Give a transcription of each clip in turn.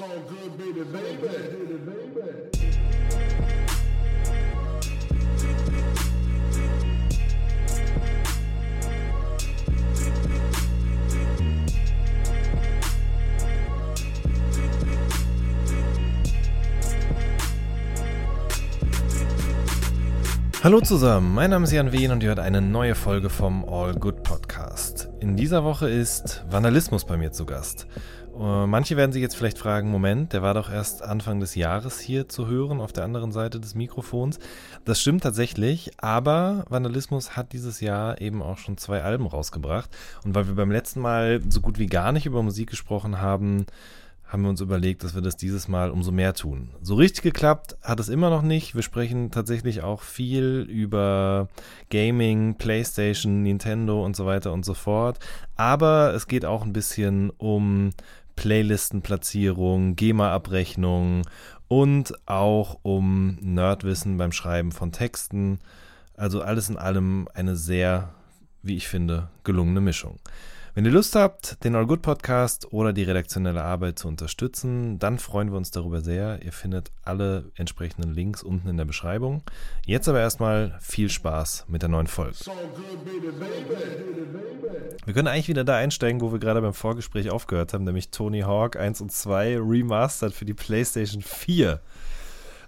So good, baby, baby. Hallo zusammen, mein Name ist Jan Wehn und ihr hört eine neue Folge vom All Good Podcast. In dieser Woche ist Vandalismus bei mir zu Gast. Äh, manche werden sich jetzt vielleicht fragen, Moment, der war doch erst Anfang des Jahres hier zu hören auf der anderen Seite des Mikrofons. Das stimmt tatsächlich, aber Vandalismus hat dieses Jahr eben auch schon zwei Alben rausgebracht. Und weil wir beim letzten Mal so gut wie gar nicht über Musik gesprochen haben, haben wir uns überlegt, dass wir das dieses Mal umso mehr tun. So richtig geklappt hat es immer noch nicht. Wir sprechen tatsächlich auch viel über Gaming, PlayStation, Nintendo und so weiter und so fort. Aber es geht auch ein bisschen um Playlistenplatzierung, GEMA-Abrechnung und auch um Nerdwissen beim Schreiben von Texten. Also alles in allem eine sehr, wie ich finde, gelungene Mischung. Wenn ihr Lust habt, den All Good Podcast oder die redaktionelle Arbeit zu unterstützen, dann freuen wir uns darüber sehr. Ihr findet alle entsprechenden Links unten in der Beschreibung. Jetzt aber erstmal viel Spaß mit der neuen Folge. Wir können eigentlich wieder da einsteigen, wo wir gerade beim Vorgespräch aufgehört haben, nämlich Tony Hawk 1 und 2 remastered für die PlayStation 4.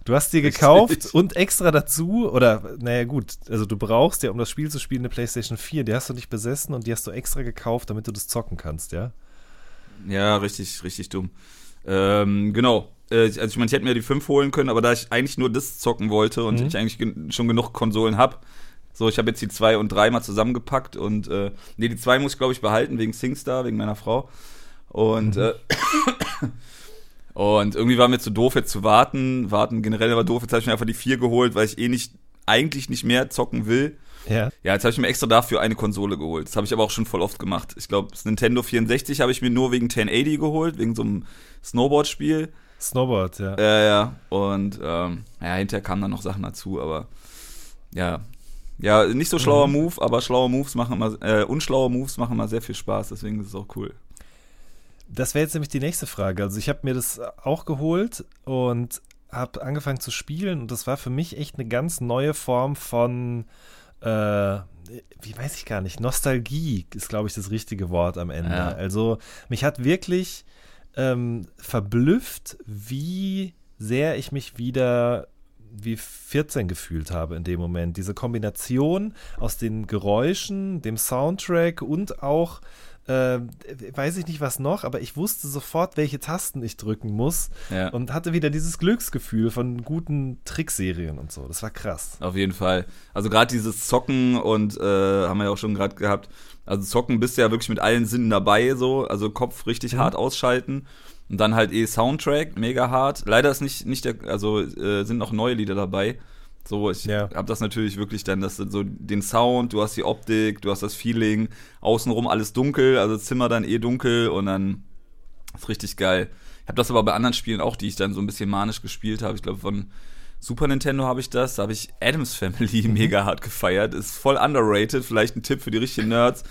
Du hast dir gekauft und extra dazu, oder naja gut, also du brauchst ja, um das Spiel zu spielen, eine PlayStation 4. Die hast du nicht besessen und die hast du extra gekauft, damit du das zocken kannst, ja? Ja, richtig, richtig dumm. Ähm, genau. Äh, also ich meine, ich hätte mir die 5 holen können, aber da ich eigentlich nur das zocken wollte und Mhm. ich eigentlich gen schon genug Konsolen habe, so, ich habe jetzt die 2 und 3 mal zusammengepackt und äh, nee, die 2 muss ich glaube ich behalten, wegen SingStar, wegen meiner Frau. Und Mhm. äh, und irgendwie war mir zu doof, jetzt zu warten. Warten generell war doof. Jetzt habe ich mir einfach die 4 geholt, weil ich eh nicht, eigentlich nicht mehr zocken will. Ja. Ja, jetzt habe ich mir extra dafür eine Konsole geholt. Das habe ich aber auch schon voll oft gemacht. Ich glaube, das Nintendo 64 habe ich mir nur wegen 1080 geholt, wegen so einem Snowboard-Spiel. Snowboard, ja. Ja, ja. Und ähm, ja, hinterher kamen dann noch Sachen dazu, aber ja. Ja, nicht so schlauer Mhm. Move, aber schlaue Moves machen immer, äh, unschlaue Moves machen immer sehr viel Spaß, deswegen ist es auch cool. Das wäre jetzt nämlich die nächste Frage. Also ich habe mir das auch geholt und habe angefangen zu spielen und das war für mich echt eine ganz neue Form von, äh, wie weiß ich gar nicht, Nostalgie ist, glaube ich, das richtige Wort am Ende. Ja. Also mich hat wirklich ähm, verblüfft, wie sehr ich mich wieder wie 14 gefühlt habe in dem Moment. Diese Kombination aus den Geräuschen, dem Soundtrack und auch, äh, weiß ich nicht was noch, aber ich wusste sofort, welche Tasten ich drücken muss Ja. und hatte wieder dieses Glücksgefühl von guten Trickserien und so. Das war krass. Auf jeden Fall. Also gerade dieses Zocken und äh, haben wir ja auch schon gerade gehabt. Also Zocken bist du ja wirklich mit allen Sinnen dabei, so, also Kopf richtig Mhm. hart ausschalten und dann halt eh Soundtrack mega hart. Leider ist nicht nicht der, also äh, sind noch neue Lieder dabei. So, ich Ja. hab das natürlich wirklich dann, das so den Sound, du hast die Optik, du hast das Feeling, außenrum alles dunkel, also Zimmer dann eh dunkel und dann ist richtig geil. Ich habe das aber bei anderen Spielen auch, die ich dann so ein bisschen manisch gespielt habe. Ich glaube, von Super Nintendo habe ich das. Da habe ich Adams Family mega hart gefeiert. Ist voll underrated. Vielleicht ein Tipp für die richtigen Nerds.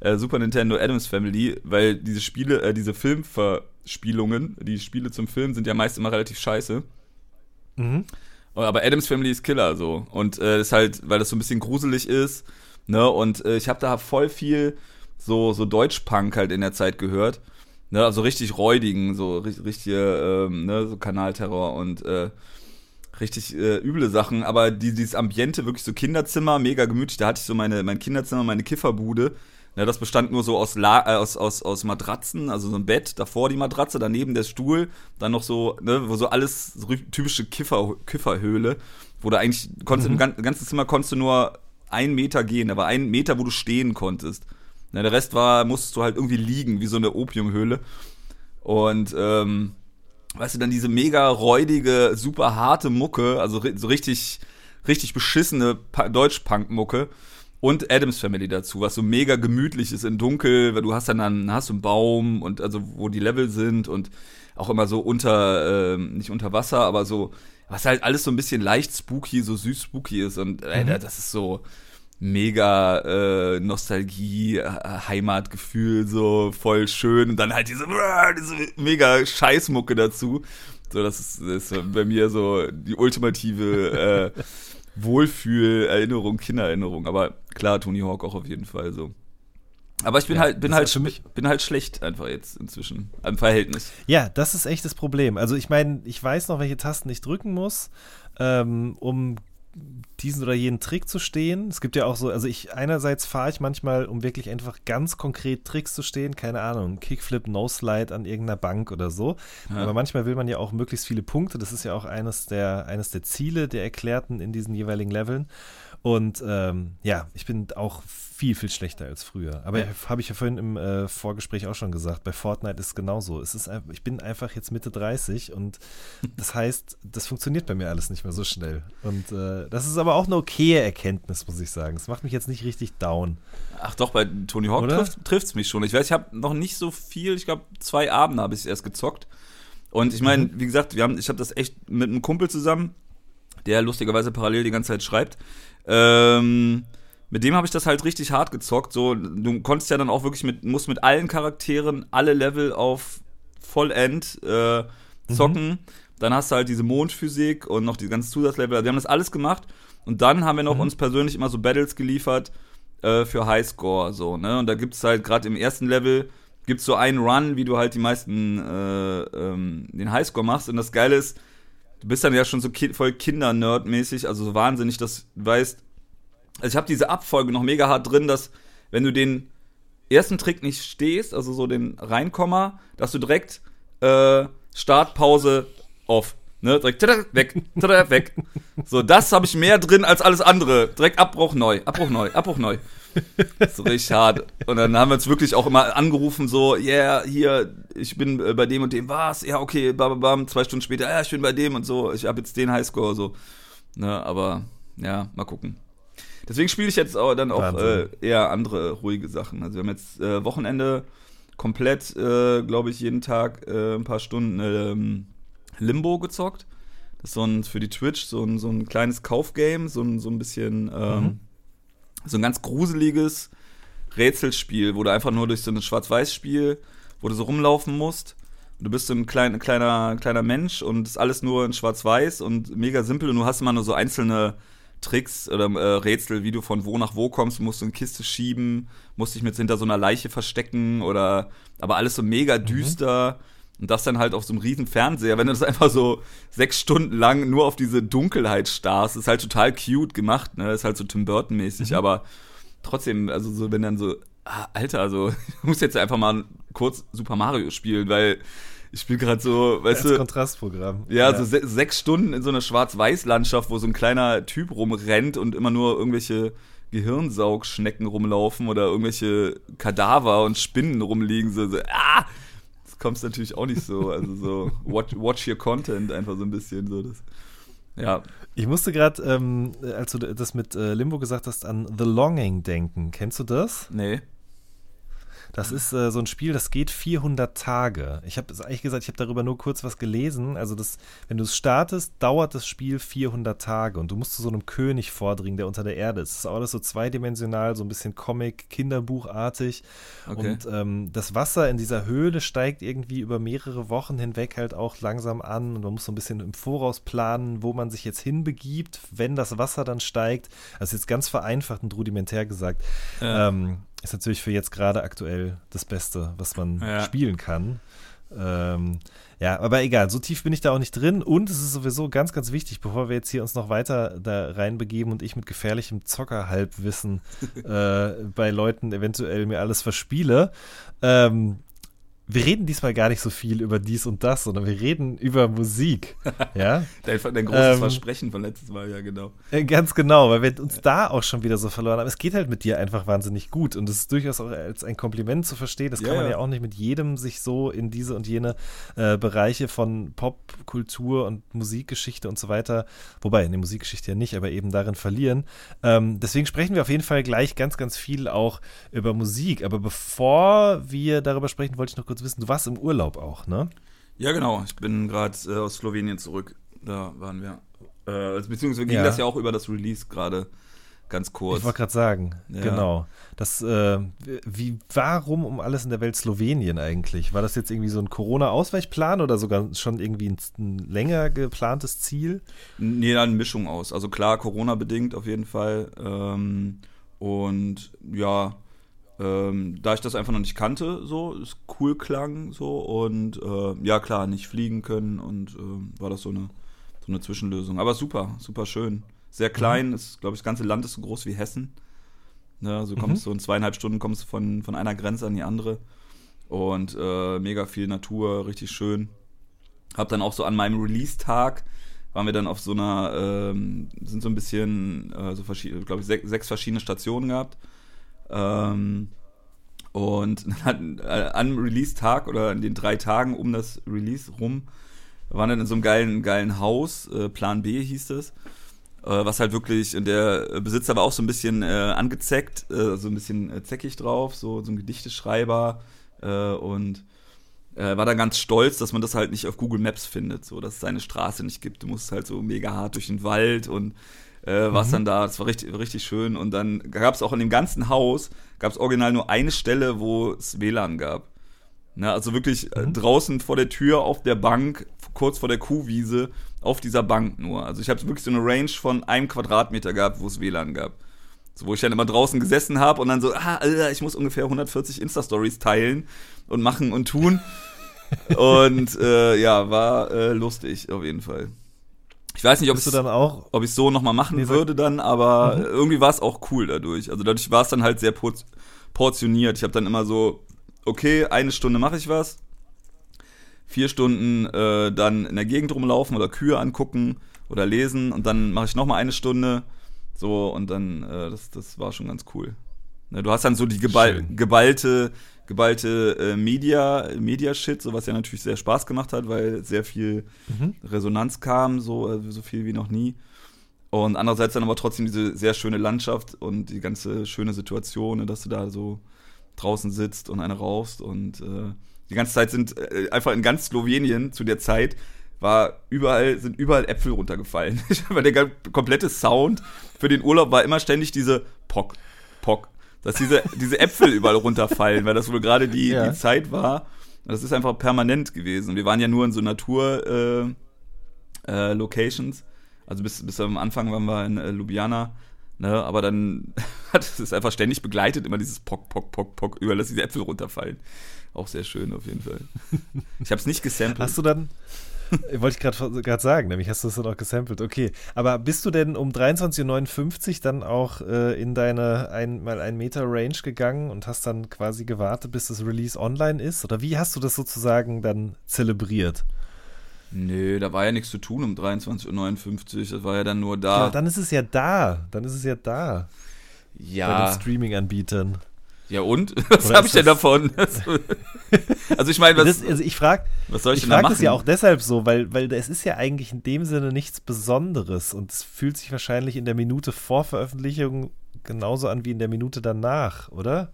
Äh, Super Nintendo Adams Family, weil diese Spiele, äh, diese Filmverspielungen, die Spiele zum Film sind ja meist immer relativ scheiße. Mhm. Aber Adams Family ist Killer so. Und äh, ist halt, weil das so ein bisschen gruselig ist. Ne? Und äh, ich habe da voll viel so, so Deutsch-Punk halt in der Zeit gehört. Ne? Also richtig räudigen, so ri- richtige, ähm, ne? so Kanalterror und äh, richtig äh, üble Sachen. Aber die, dieses Ambiente, wirklich so Kinderzimmer, mega gemütlich. Da hatte ich so meine, mein Kinderzimmer, meine Kifferbude. Ne, das bestand nur so aus, La äh, aus, aus, aus Matratzen, also so ein Bett, davor die Matratze, daneben der Stuhl, dann noch so, ne, wo so alles so typische Kiffer, Kifferhöhle, wo du eigentlich, konntest, Mhm. im gan ganzen Zimmer konntest du nur einen Meter gehen, da war ein Meter, wo du stehen konntest. Ne, der Rest war, musstest du halt irgendwie liegen, wie so eine Opiumhöhle. Und, ähm, weißt du, dann diese mega räudige, super harte Mucke, also so richtig, richtig beschissene Deutsch-Punk-Mucke. Und Adams Family dazu, was so mega gemütlich ist in Dunkel, weil du hast dann, dann hast du einen Baum und also wo die Level sind und auch immer so unter, ähm, nicht unter Wasser, aber so, was halt alles so ein bisschen leicht spooky, so süß spooky ist und äh, das ist so, mega äh, Nostalgie, äh, Heimatgefühl, so voll schön. Und dann halt diese, diese mega Scheißmucke dazu. So, das ist, das ist bei mir so die ultimative äh, Wohlfühl-Erinnerung, Kindererinnerung. Aber klar, Tony Hawk auch auf jeden Fall so. Aber ich bin Ja, halt, bin halt, bin halt schlecht einfach jetzt inzwischen. Am Verhältnis. Ja, das ist echt das Problem. Also ich meine, ich weiß noch, welche Tasten ich drücken muss, ähm, um diesen oder jenen Trick zu stehen. Es gibt ja auch so, also ich einerseits fahre ich manchmal, um wirklich einfach ganz konkret Tricks zu stehen, keine Ahnung, Kickflip, No-Slide an irgendeiner Bank oder so. Ja. Aber manchmal will man ja auch möglichst viele Punkte. Das ist ja auch eines der, eines der Ziele der Erklärten in diesen jeweiligen Leveln. Und ähm, ja, ich bin auch viel, viel schlechter als früher. Aber habe ich ja vorhin im äh, Vorgespräch auch schon gesagt, bei Fortnite ist es genauso. Es ist, ich bin einfach jetzt Mitte 30 und das heißt, das funktioniert bei mir alles nicht mehr so schnell. Und äh, das ist aber auch eine okaye Erkenntnis, muss ich sagen. Es macht mich jetzt nicht richtig down. Ach doch, bei Tony Hawk trifft es mich schon. Ich weiß, ich habe noch nicht so viel, ich glaube zwei Abende habe ich erst gezockt. Und ich meine, wie gesagt, wir haben, ich habe das echt mit einem Kumpel zusammen, der lustigerweise parallel die ganze Zeit schreibt. Ähm, mit dem habe ich das halt richtig hart gezockt. So, du konntest ja dann auch wirklich mit, musst mit allen Charakteren alle Level auf Vollend äh, zocken. Dann hast du halt diese Mondphysik und noch die ganzen Zusatzlevel. Also wir haben das alles gemacht. Und dann haben wir noch uns persönlich immer so Battles geliefert äh, für Highscore. So, ne? Und da gibt es halt gerade im ersten Level gibt's so einen Run, wie du halt die meisten äh, ähm, den Highscore machst. Und das Geile ist, du bist dann ja schon so ki voll Kinder-Nerd-mäßig, also so wahnsinnig, dass du weißt, also ich habe diese Abfolge noch mega hart drin, dass wenn du den ersten Trick nicht stehst, also so den Reinkommer, dass du direkt äh, Start, Pause, off. Ne, direkt tada, weg, tada, weg. So, das habe ich mehr drin als alles andere. Direkt Abbruch neu, Abbruch neu, Abbruch neu. So richtig hart. Und dann haben wir uns wirklich auch immer angerufen, so, yeah, hier, ich bin äh, bei dem und dem, was? Ja, okay, bam, bam, bam, zwei Stunden später, ja, ich bin bei dem und so, ich habe jetzt den Highscore, so. Ne, aber, ja, mal gucken. Deswegen spiele ich jetzt auch dann auch äh, eher andere ruhige Sachen. Also wir haben jetzt äh, Wochenende komplett, äh, glaube ich, jeden Tag äh, ein paar Stunden ähm, Limbo gezockt. Das ist so ein für die Twitch so ein, so ein kleines Kaufgame, so ein, so ein bisschen ähm, Mhm. so ein ganz gruseliges Rätselspiel, wo du einfach nur durch so ein Schwarz-Weiß-Spiel, wo du so rumlaufen musst. Und du bist so ein klein, kleiner, kleiner Mensch und ist alles nur in Schwarz-Weiß und mega simpel und du hast immer nur so einzelne Tricks oder äh, Rätsel, wie du von wo nach wo kommst, du musst so eine Kiste schieben, musst dich mit hinter so einer Leiche verstecken oder aber alles so mega düster und das dann halt auf so einem riesen Fernseher, wenn du das einfach so sechs Stunden lang nur auf diese Dunkelheit starrst, ist halt total cute gemacht, ne, ist halt so Tim Burton mäßig, aber trotzdem, also so wenn dann so, ah, Alter, also ich muss jetzt einfach mal kurz Super Mario spielen, weil ich spiele gerade so, weißt Als du, Kontrastprogramm. ja, so se sechs Stunden in so einer Schwarz-Weiß-Landschaft, wo so ein kleiner Typ rumrennt und immer nur irgendwelche Gehirnsaugschnecken rumlaufen oder irgendwelche Kadaver und Spinnen rumliegen. So, so ah! Kommst natürlich auch nicht so. Also so, watch, watch your content einfach so ein bisschen. So das. Ja, Ich musste gerade, ähm, als du das mit äh, Limbo gesagt hast, an The Longing denken. Kennst du das? nee. Das ist äh, so ein Spiel, das geht 400 Tage. Ich habe eigentlich gesagt, ich habe darüber nur kurz was gelesen. Also, das, wenn du es startest, dauert das Spiel 400 Tage und du musst zu so einem König vordringen, der unter der Erde ist. Das ist auch alles so zweidimensional, so ein bisschen Comic, Kinderbuchartig. Okay. Und ähm, das Wasser in dieser Höhle steigt irgendwie über mehrere Wochen hinweg halt auch langsam an und man muss so ein bisschen im Voraus planen, wo man sich jetzt hinbegibt, wenn das Wasser dann steigt. Also jetzt ganz vereinfacht und rudimentär gesagt. Ja. Ähm, ist natürlich für jetzt gerade aktuell das Beste, was man Ja. spielen kann. Ähm, ja, aber egal, so tief bin ich da auch nicht drin. Und es ist sowieso ganz, ganz wichtig, bevor wir jetzt hier uns noch weiter da reinbegeben und ich mit gefährlichem Zockerhalbwissen äh, bei Leuten eventuell mir alles verspiele. Ähm, wir reden diesmal gar nicht so viel über dies und das, sondern wir reden über Musik. Ja, Dein, dein großes Ähm, Versprechen von letztes Mal, ja, genau. äh, Ganz genau, weil wir uns da auch schon wieder so verloren haben. Es geht halt mit dir einfach wahnsinnig gut und es ist durchaus auch als ein Kompliment zu verstehen. Das Ja, kann man ja. auch nicht mit jedem sich so in diese und jene äh, Bereiche von Pop, Kultur und Musikgeschichte und so weiter, wobei in der Musikgeschichte ja nicht, aber eben darin verlieren. Ähm, deswegen sprechen wir auf jeden Fall gleich ganz, ganz viel auch über Musik. Aber bevor wir darüber sprechen, wollte ich noch kurz wissen, du warst im Urlaub auch, ne? Ja, genau. Ich bin gerade äh, aus Slowenien zurück. Da waren wir. Äh, also beziehungsweise ging Ja. das ja auch über das Release gerade ganz kurz. Ich wollte gerade sagen, Ja. genau. Das, äh, wie, warum um alles in der Welt Slowenien eigentlich? War das jetzt irgendwie so ein Corona-Ausweichplan oder sogar schon irgendwie ein, ein länger geplantes Ziel? Nee, eine Mischung aus. Also klar, Corona-bedingt auf jeden Fall. Ähm, und ja, ähm, da ich das einfach noch nicht kannte, so, es cool klang, so, und äh, ja, klar, nicht fliegen können und äh, war das so eine, so eine Zwischenlösung. Aber super, super schön. Sehr klein, ist, glaube ich, das ganze Land ist so groß wie Hessen. Ne, also du kommst so in zweieinhalb Stunden kommst du von, von einer Grenze an die andere. Und äh, mega viel Natur, richtig schön. Hab dann auch so an meinem Release-Tag waren wir dann auf so einer, ähm, sind so ein bisschen, äh, so verschiedene, glaube ich, sechs, sechs verschiedene Stationen gehabt. Ähm, und dann hatten, äh, am Release-Tag oder in den drei Tagen um das Release rum, waren dann in so einem geilen, geilen Haus, äh, Plan B hieß es, äh, was halt wirklich, und der Besitzer war auch so ein bisschen äh, angezeckt, äh, so ein bisschen äh, zäckig drauf, so, so ein Gedichteschreiber und war dann ganz stolz, dass man das halt nicht auf Google Maps findet, so dass es seine Straße nicht gibt. Du musst halt so mega hart durch den Wald und äh, warst dann da. Das war richtig, richtig schön. Und dann gab es auch in dem ganzen Haus gab es original nur eine Stelle, wo es WLAN gab. Na, also wirklich äh, draußen vor der Tür auf der Bank, kurz vor der Kuhwiese, auf dieser Bank nur. Also ich habe wirklich so eine Range von einem Quadratmeter gehabt, wo es WLAN gab. So, wo ich dann immer draußen gesessen habe und dann so, ah, Alter, ich muss ungefähr 140 Insta-Stories teilen und machen und tun. und äh, ja, war äh, lustig auf jeden Fall. Ich weiß nicht, ob du es dann auch ob ich so nochmal machen Nee, würde dann, aber irgendwie war es auch cool dadurch. Also dadurch war es dann halt sehr por portioniert. Ich habe dann immer so, okay, eine Stunde mache ich was, vier Stunden äh, dann in der Gegend rumlaufen oder Kühe angucken oder lesen und dann mache ich nochmal eine Stunde. So, und dann, äh, das, das war schon ganz cool. Ne, du hast dann so die geball Schön. geballte, geballte äh, Media, Media-Shit, so was ja natürlich sehr Spaß gemacht hat, weil sehr viel Resonanz kam, so, äh, so viel wie noch nie. Und andererseits dann aber trotzdem diese sehr schöne Landschaft und die ganze schöne Situation, ne, dass du da so draußen sitzt und eine rauchst und äh, die ganze Zeit sind äh, einfach in ganz Slowenien zu der Zeit war überall sind überall Äpfel runtergefallen. Weil der komplette Sound für den Urlaub war immer ständig diese Pock Pock, dass diese diese Äpfel überall runterfallen, weil das wohl gerade die Ja. die Zeit war. Das ist einfach permanent gewesen. Wir waren ja nur in so Natur äh, äh. Also bis, bis am Anfang waren wir in äh, Ljubljana. Ne, aber dann hat es einfach ständig begleitet, immer dieses Pock, Pock, Pock, Pock, überall, dass diese Äpfel runterfallen. Auch sehr schön auf jeden Fall. Ich habe es nicht gesampelt. Hast du dann, wollte ich gerade sagen, nämlich hast du es dann auch gesampelt, okay. Aber bist du denn um 23.59 Uhr dann auch äh, in deine ein, mal ein Meter Range gegangen und hast dann quasi gewartet, bis das Release online ist? Oder wie hast du das sozusagen dann zelebriert? Nö, da war ja nichts zu tun um 23.59 Uhr. Das war ja dann nur da. Ja, dann ist es ja da. Dann ist es ja da. Bei den Ja, Streaming-Anbietern. Ja und? Was habe ich denn davon? also ich meine, was, Das, also ich frage was soll ich, Ich denn da frage machen? das ja auch deshalb so, weil, weil es ist ja eigentlich in dem Sinne nichts Besonderes und es fühlt sich wahrscheinlich in der Minute vor Veröffentlichung genauso an wie in der Minute danach, oder?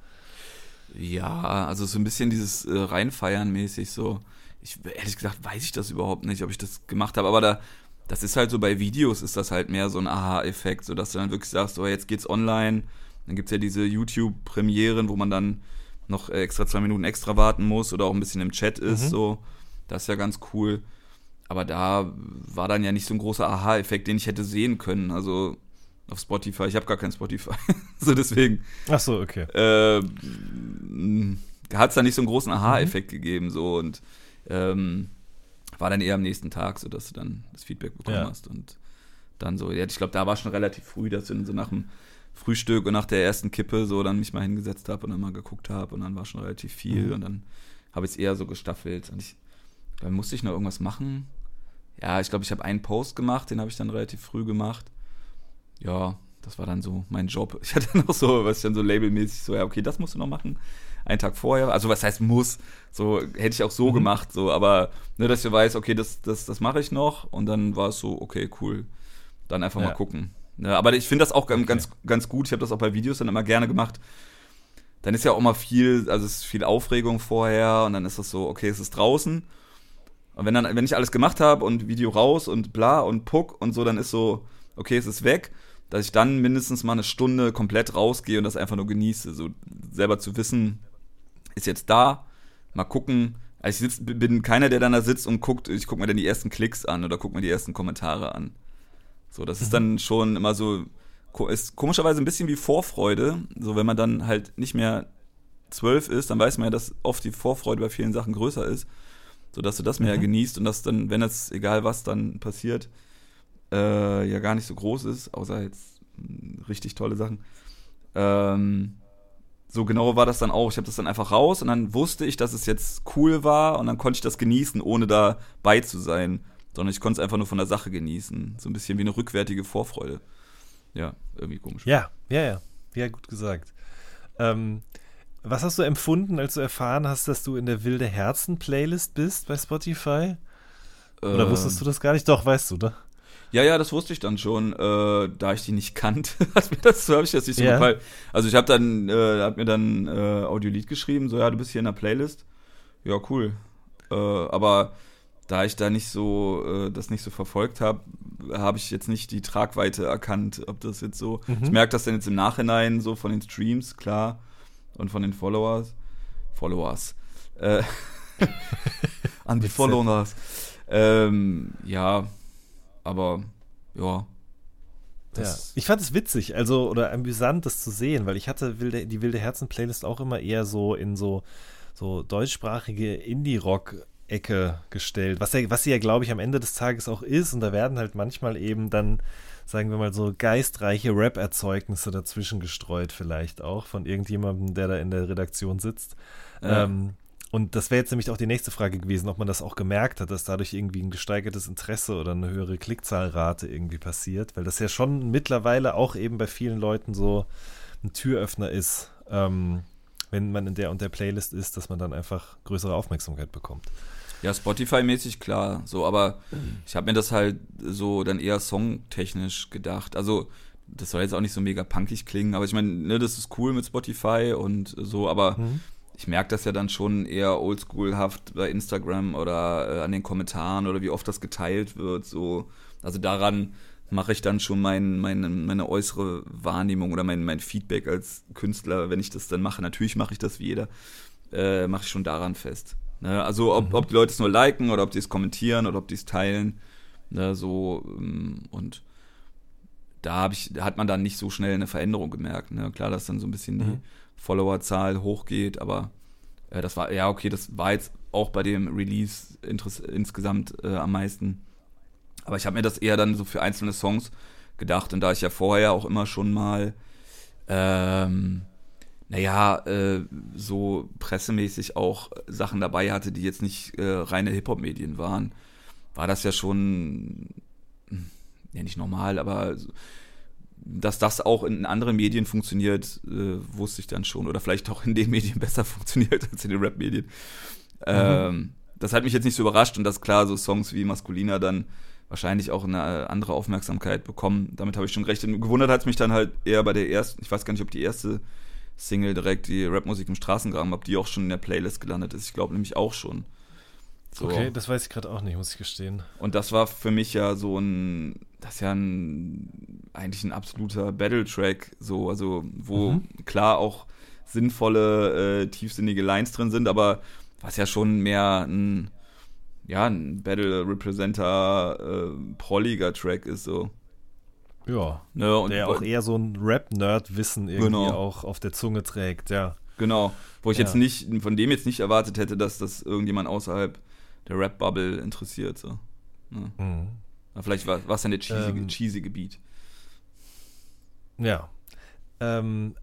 Ja, also so ein bisschen dieses äh, Reinfeiern mäßig so. Ich ehrlich gesagt weiß ich das überhaupt nicht, ob ich das gemacht habe, aber da das ist halt so bei Videos ist das halt mehr so ein Aha-Effekt, so dass du dann wirklich sagst, oh, jetzt geht's online. Dann gibt's ja diese YouTube-Premieren, wo man dann noch extra zwei Minuten extra warten muss oder auch ein bisschen im Chat ist, Mhm. so. Das ist ja ganz cool. Aber da war dann ja nicht so ein großer Aha-Effekt, den ich hätte sehen können. Also auf Spotify, ich habe gar kein Spotify. so deswegen Ach so, okay. äh, hat es da nicht so einen großen Mhm. Aha-Effekt gegeben so und ähm, war dann eher am nächsten Tag, so dass du dann das Feedback bekommen Ja. hast und dann so, ja, ich glaube, da war schon relativ früh, dass du dann so nach dem Frühstück und nach der ersten Kippe so dann mich mal hingesetzt habe und dann mal geguckt habe und dann war schon relativ viel Mhm. und dann habe ich es eher so gestaffelt und ich, dann musste ich noch irgendwas machen. Ja, ich glaube, ich habe einen Post gemacht, den habe ich dann relativ früh gemacht. Ja, das war dann so mein Job. Ich hatte noch so, was ich dann so labelmäßig so, ja, okay, das musst du noch machen. Einen Tag vorher. Also was heißt muss? So hätte ich auch so Mhm. gemacht, so, aber nur, dass ich weiß, okay, das, das, das mache ich noch und dann war es so, okay, cool. Dann einfach Ja. mal gucken. Ja, aber ich finde das auch ganz, ganz, ganz gut. Ich habe das auch bei Videos dann immer gerne gemacht. Dann ist ja auch mal viel, also es ist viel Aufregung vorher und dann ist das so, okay, es ist draußen. Und wenn dann, wenn ich alles gemacht habe und Video raus und bla und Puck und so, dann ist so, okay, es ist weg. dass ich dann mindestens mal eine Stunde komplett rausgehe und das einfach nur genieße. So selber zu wissen, ist jetzt da, mal gucken. Also ich sitz, bin keiner, der dann da sitzt und guckt, ich gucke mir dann die ersten Klicks an oder gucke mir die ersten Kommentare an. So, das ist dann schon immer so, ist komischerweise ein bisschen wie Vorfreude. So, wenn man dann halt nicht mehr zwölf ist, dann weiß man ja, dass oft die Vorfreude bei vielen Sachen größer ist. So dass du das mehr genießt und dass dann, wenn es egal was dann passiert, äh, ja gar nicht so groß ist, außer jetzt mh, richtig tolle Sachen. Ähm, so genau war das dann auch. Ich habe das dann einfach raus und dann wusste ich, dass es jetzt cool war und dann konnte ich das genießen, ohne dabei zu sein. Sondern ich konnte es einfach nur von der Sache genießen. So ein bisschen wie eine rückwärtige Vorfreude. Ja, irgendwie komisch. Ja, ja, ja. Ja, gut gesagt. Ähm, was hast du empfunden, als du erfahren hast, dass du in der Wilde Herzen Playlist bist bei Spotify? Oder Ähm, wusstest du das gar nicht? Doch, weißt du, ne? Ja, ja, das wusste ich dann schon, äh, da ich die nicht kannte, das, so habe ich das nicht so Ja. gefallen. Also ich habe dann, äh, hat mir dann äh, Audiolied geschrieben, so ja, du bist hier in der Playlist. Ja, cool. Äh, aber da ich da nicht so, äh, das nicht so verfolgt habe, habe ich jetzt nicht die Tragweite erkannt, ob das jetzt so. Ich merke das dann jetzt im Nachhinein so von den Streams, klar, und von den Followers. Followers. Äh, an die. Followers. Ähm, ja, aber ja. Ja. Ich fand es witzig, also oder amüsant, das zu sehen, weil ich hatte wilde, die Wilde Herzen Playlist auch immer eher so in so, so deutschsprachige Indie-Rock-Ecke gestellt, was, ja, was sie ja, glaube ich, am Ende des Tages auch ist. Und da werden halt manchmal eben dann, sagen wir mal, so geistreiche Rap-Erzeugnisse dazwischen gestreut, vielleicht auch von irgendjemandem, der da in der Redaktion sitzt. Ja. Ähm, und das wäre jetzt nämlich auch die nächste Frage gewesen, ob man das auch gemerkt hat, dass dadurch irgendwie ein gesteigertes Interesse oder eine höhere Klickzahlrate irgendwie passiert, weil das ja schon mittlerweile auch eben bei vielen Leuten so ein Türöffner ist, ähm, wenn man in der und der Playlist ist, dass man dann einfach größere Aufmerksamkeit bekommt. Ja, Spotify-mäßig klar, so, aber ich habe mir das halt so dann eher songtechnisch gedacht. Also, das soll jetzt auch nicht so mega punkig klingen, aber ich meine, ne, das ist cool mit Spotify und so, aber ich merke das ja dann schon eher oldschoolhaft bei Instagram oder äh, an den Kommentaren oder wie oft das geteilt wird. So. Also daran mache ich dann schon mein, meine, meine äußere Wahrnehmung oder mein, mein Feedback als Künstler, wenn ich das dann mache. Natürlich mache ich das wie jeder, äh, mache ich schon daran fest. Ne? Also ob, ob die Leute es nur liken oder ob die es kommentieren oder ob die es teilen. Ne? So ähm, und da hab ich, hat man dann nicht so schnell eine Veränderung gemerkt. Ne? Klar, dass dann so ein bisschen die Followerzahl hochgeht, aber äh, das war, ja, okay, das war jetzt auch bei dem Release insgesamt äh, am meisten. Aber ich habe mir das eher dann so für einzelne Songs gedacht und da ich ja vorher auch immer schon mal, ähm, naja, äh, so pressemäßig auch Sachen dabei hatte, die jetzt nicht äh, reine Hip-Hop-Medien waren, war das ja schon, ja nicht normal, aber dass das auch in anderen Medien funktioniert, äh, wusste ich dann schon. Oder vielleicht auch in den Medien besser funktioniert als in den Rap-Medien. Ähm, das hat mich jetzt nicht so überrascht und dass klar so Songs wie Maskulina dann wahrscheinlich auch eine andere Aufmerksamkeit bekommen. Damit habe ich schon recht. Und gewundert hat es mich dann halt eher bei der ersten, ich weiß gar nicht, ob die erste Single direkt, die Rapmusik im Straßengraben, ob die auch schon in der Playlist gelandet ist. Ich glaube nämlich auch schon. So. Okay, das weiß ich gerade auch nicht, muss ich gestehen. Und das war für mich ja so ein, das ist ja ein, eigentlich ein absoluter Battle-Track, so, also, wo Mhm. klar auch sinnvolle, äh, tiefsinnige Lines drin sind, aber was ja schon mehr ein, ja, ein Battle-Representer, äh, prolliger Track ist, so. Ja. Ne? Und Der auch eher so ein Rap-Nerd-Wissen irgendwie Genau. auch auf der Zunge trägt, ja. Genau, wo ich Ja. jetzt nicht, von dem jetzt nicht erwartet hätte, dass das irgendjemand außerhalb der Rap-Bubble interessiert, so. Ne? Mhm. Vielleicht war es ja eine cheesy, Ähm. cheesy Gebiet. Ja. Ähm,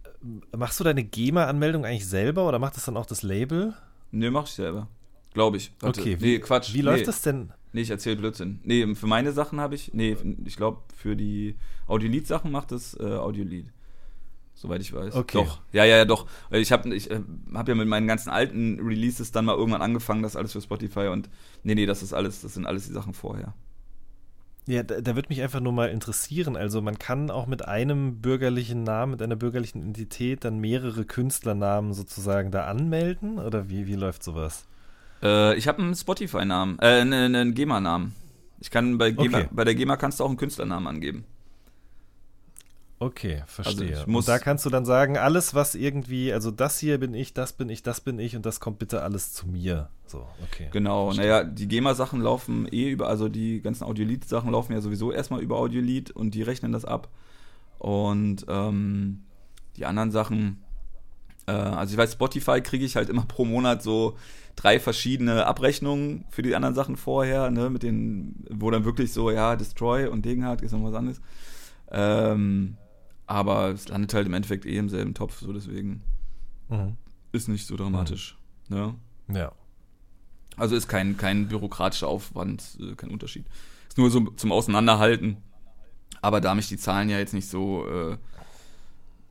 machst du deine GEMA-Anmeldung eigentlich selber oder macht das dann auch das Label? Nee, mach ich selber. Glaube ich. Warte. Okay, nee, wie, Quatsch. Wie läuft nee. das denn? Nee, ich erzähle Blödsinn. Nee, für meine Sachen habe ich, nee, ich glaube, für die Audiolied-Sachen macht das äh, Audiolied. Soweit ich weiß. Okay. Doch. Ja, ja, ja, doch. Ich habe ich, äh, hab ja mit meinen ganzen alten Releases dann mal irgendwann angefangen, das alles für Spotify und nee, nee, das ist alles, das sind alles die Sachen vorher. Ja, da, da würde mich einfach nur mal interessieren. Also man kann auch mit einem bürgerlichen Namen, mit einer bürgerlichen Entität dann mehrere Künstlernamen sozusagen da anmelden? Oder wie, wie läuft sowas? Äh, ich habe einen Spotify-Namen, äh, einen, einen GEMA-Namen. Ich kann bei GEMA, Okay. bei der GEMA kannst du auch einen Künstlernamen angeben. Okay, verstehe. Also ich muss- und da kannst du dann sagen, alles, was irgendwie, also das hier bin ich, das bin ich, das bin ich und das kommt bitte alles zu mir. So, okay. Genau, Verstehe. naja, die GEMA-Sachen laufen eh über, also die ganzen Audiolied-Sachen laufen ja sowieso erstmal über Audiolied und die rechnen das ab. Und ähm, die anderen Sachen, also ich weiß, Spotify kriege ich halt immer pro Monat so drei verschiedene Abrechnungen für die anderen Sachen vorher, ne, mit den, wo dann wirklich so, ja, Destroy und Degenhardt ist noch was anderes. Ähm, aber es landet halt im Endeffekt eh im selben Topf, so deswegen Mhm. ist nicht so dramatisch. Ne? Ja. Also ist kein, kein bürokratischer Aufwand, äh, kein Unterschied. Ist nur so zum Auseinanderhalten. Aber da mich die Zahlen ja jetzt nicht so. Äh, äh,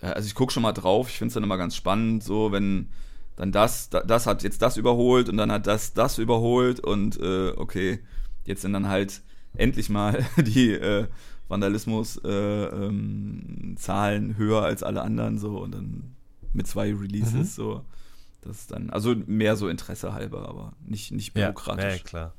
also ich gucke schon mal drauf, ich finde es dann immer ganz spannend, so wenn dann das, da, das hat jetzt das überholt und dann hat das das überholt und äh, okay, jetzt sind dann halt endlich mal die äh, Vandalismus-Zahlen äh, ähm, höher als alle anderen so und dann mit zwei Releases Mhm. so. Das ist dann, also mehr so Interesse halber, aber nicht, nicht Ja, bürokratisch. ja, klar.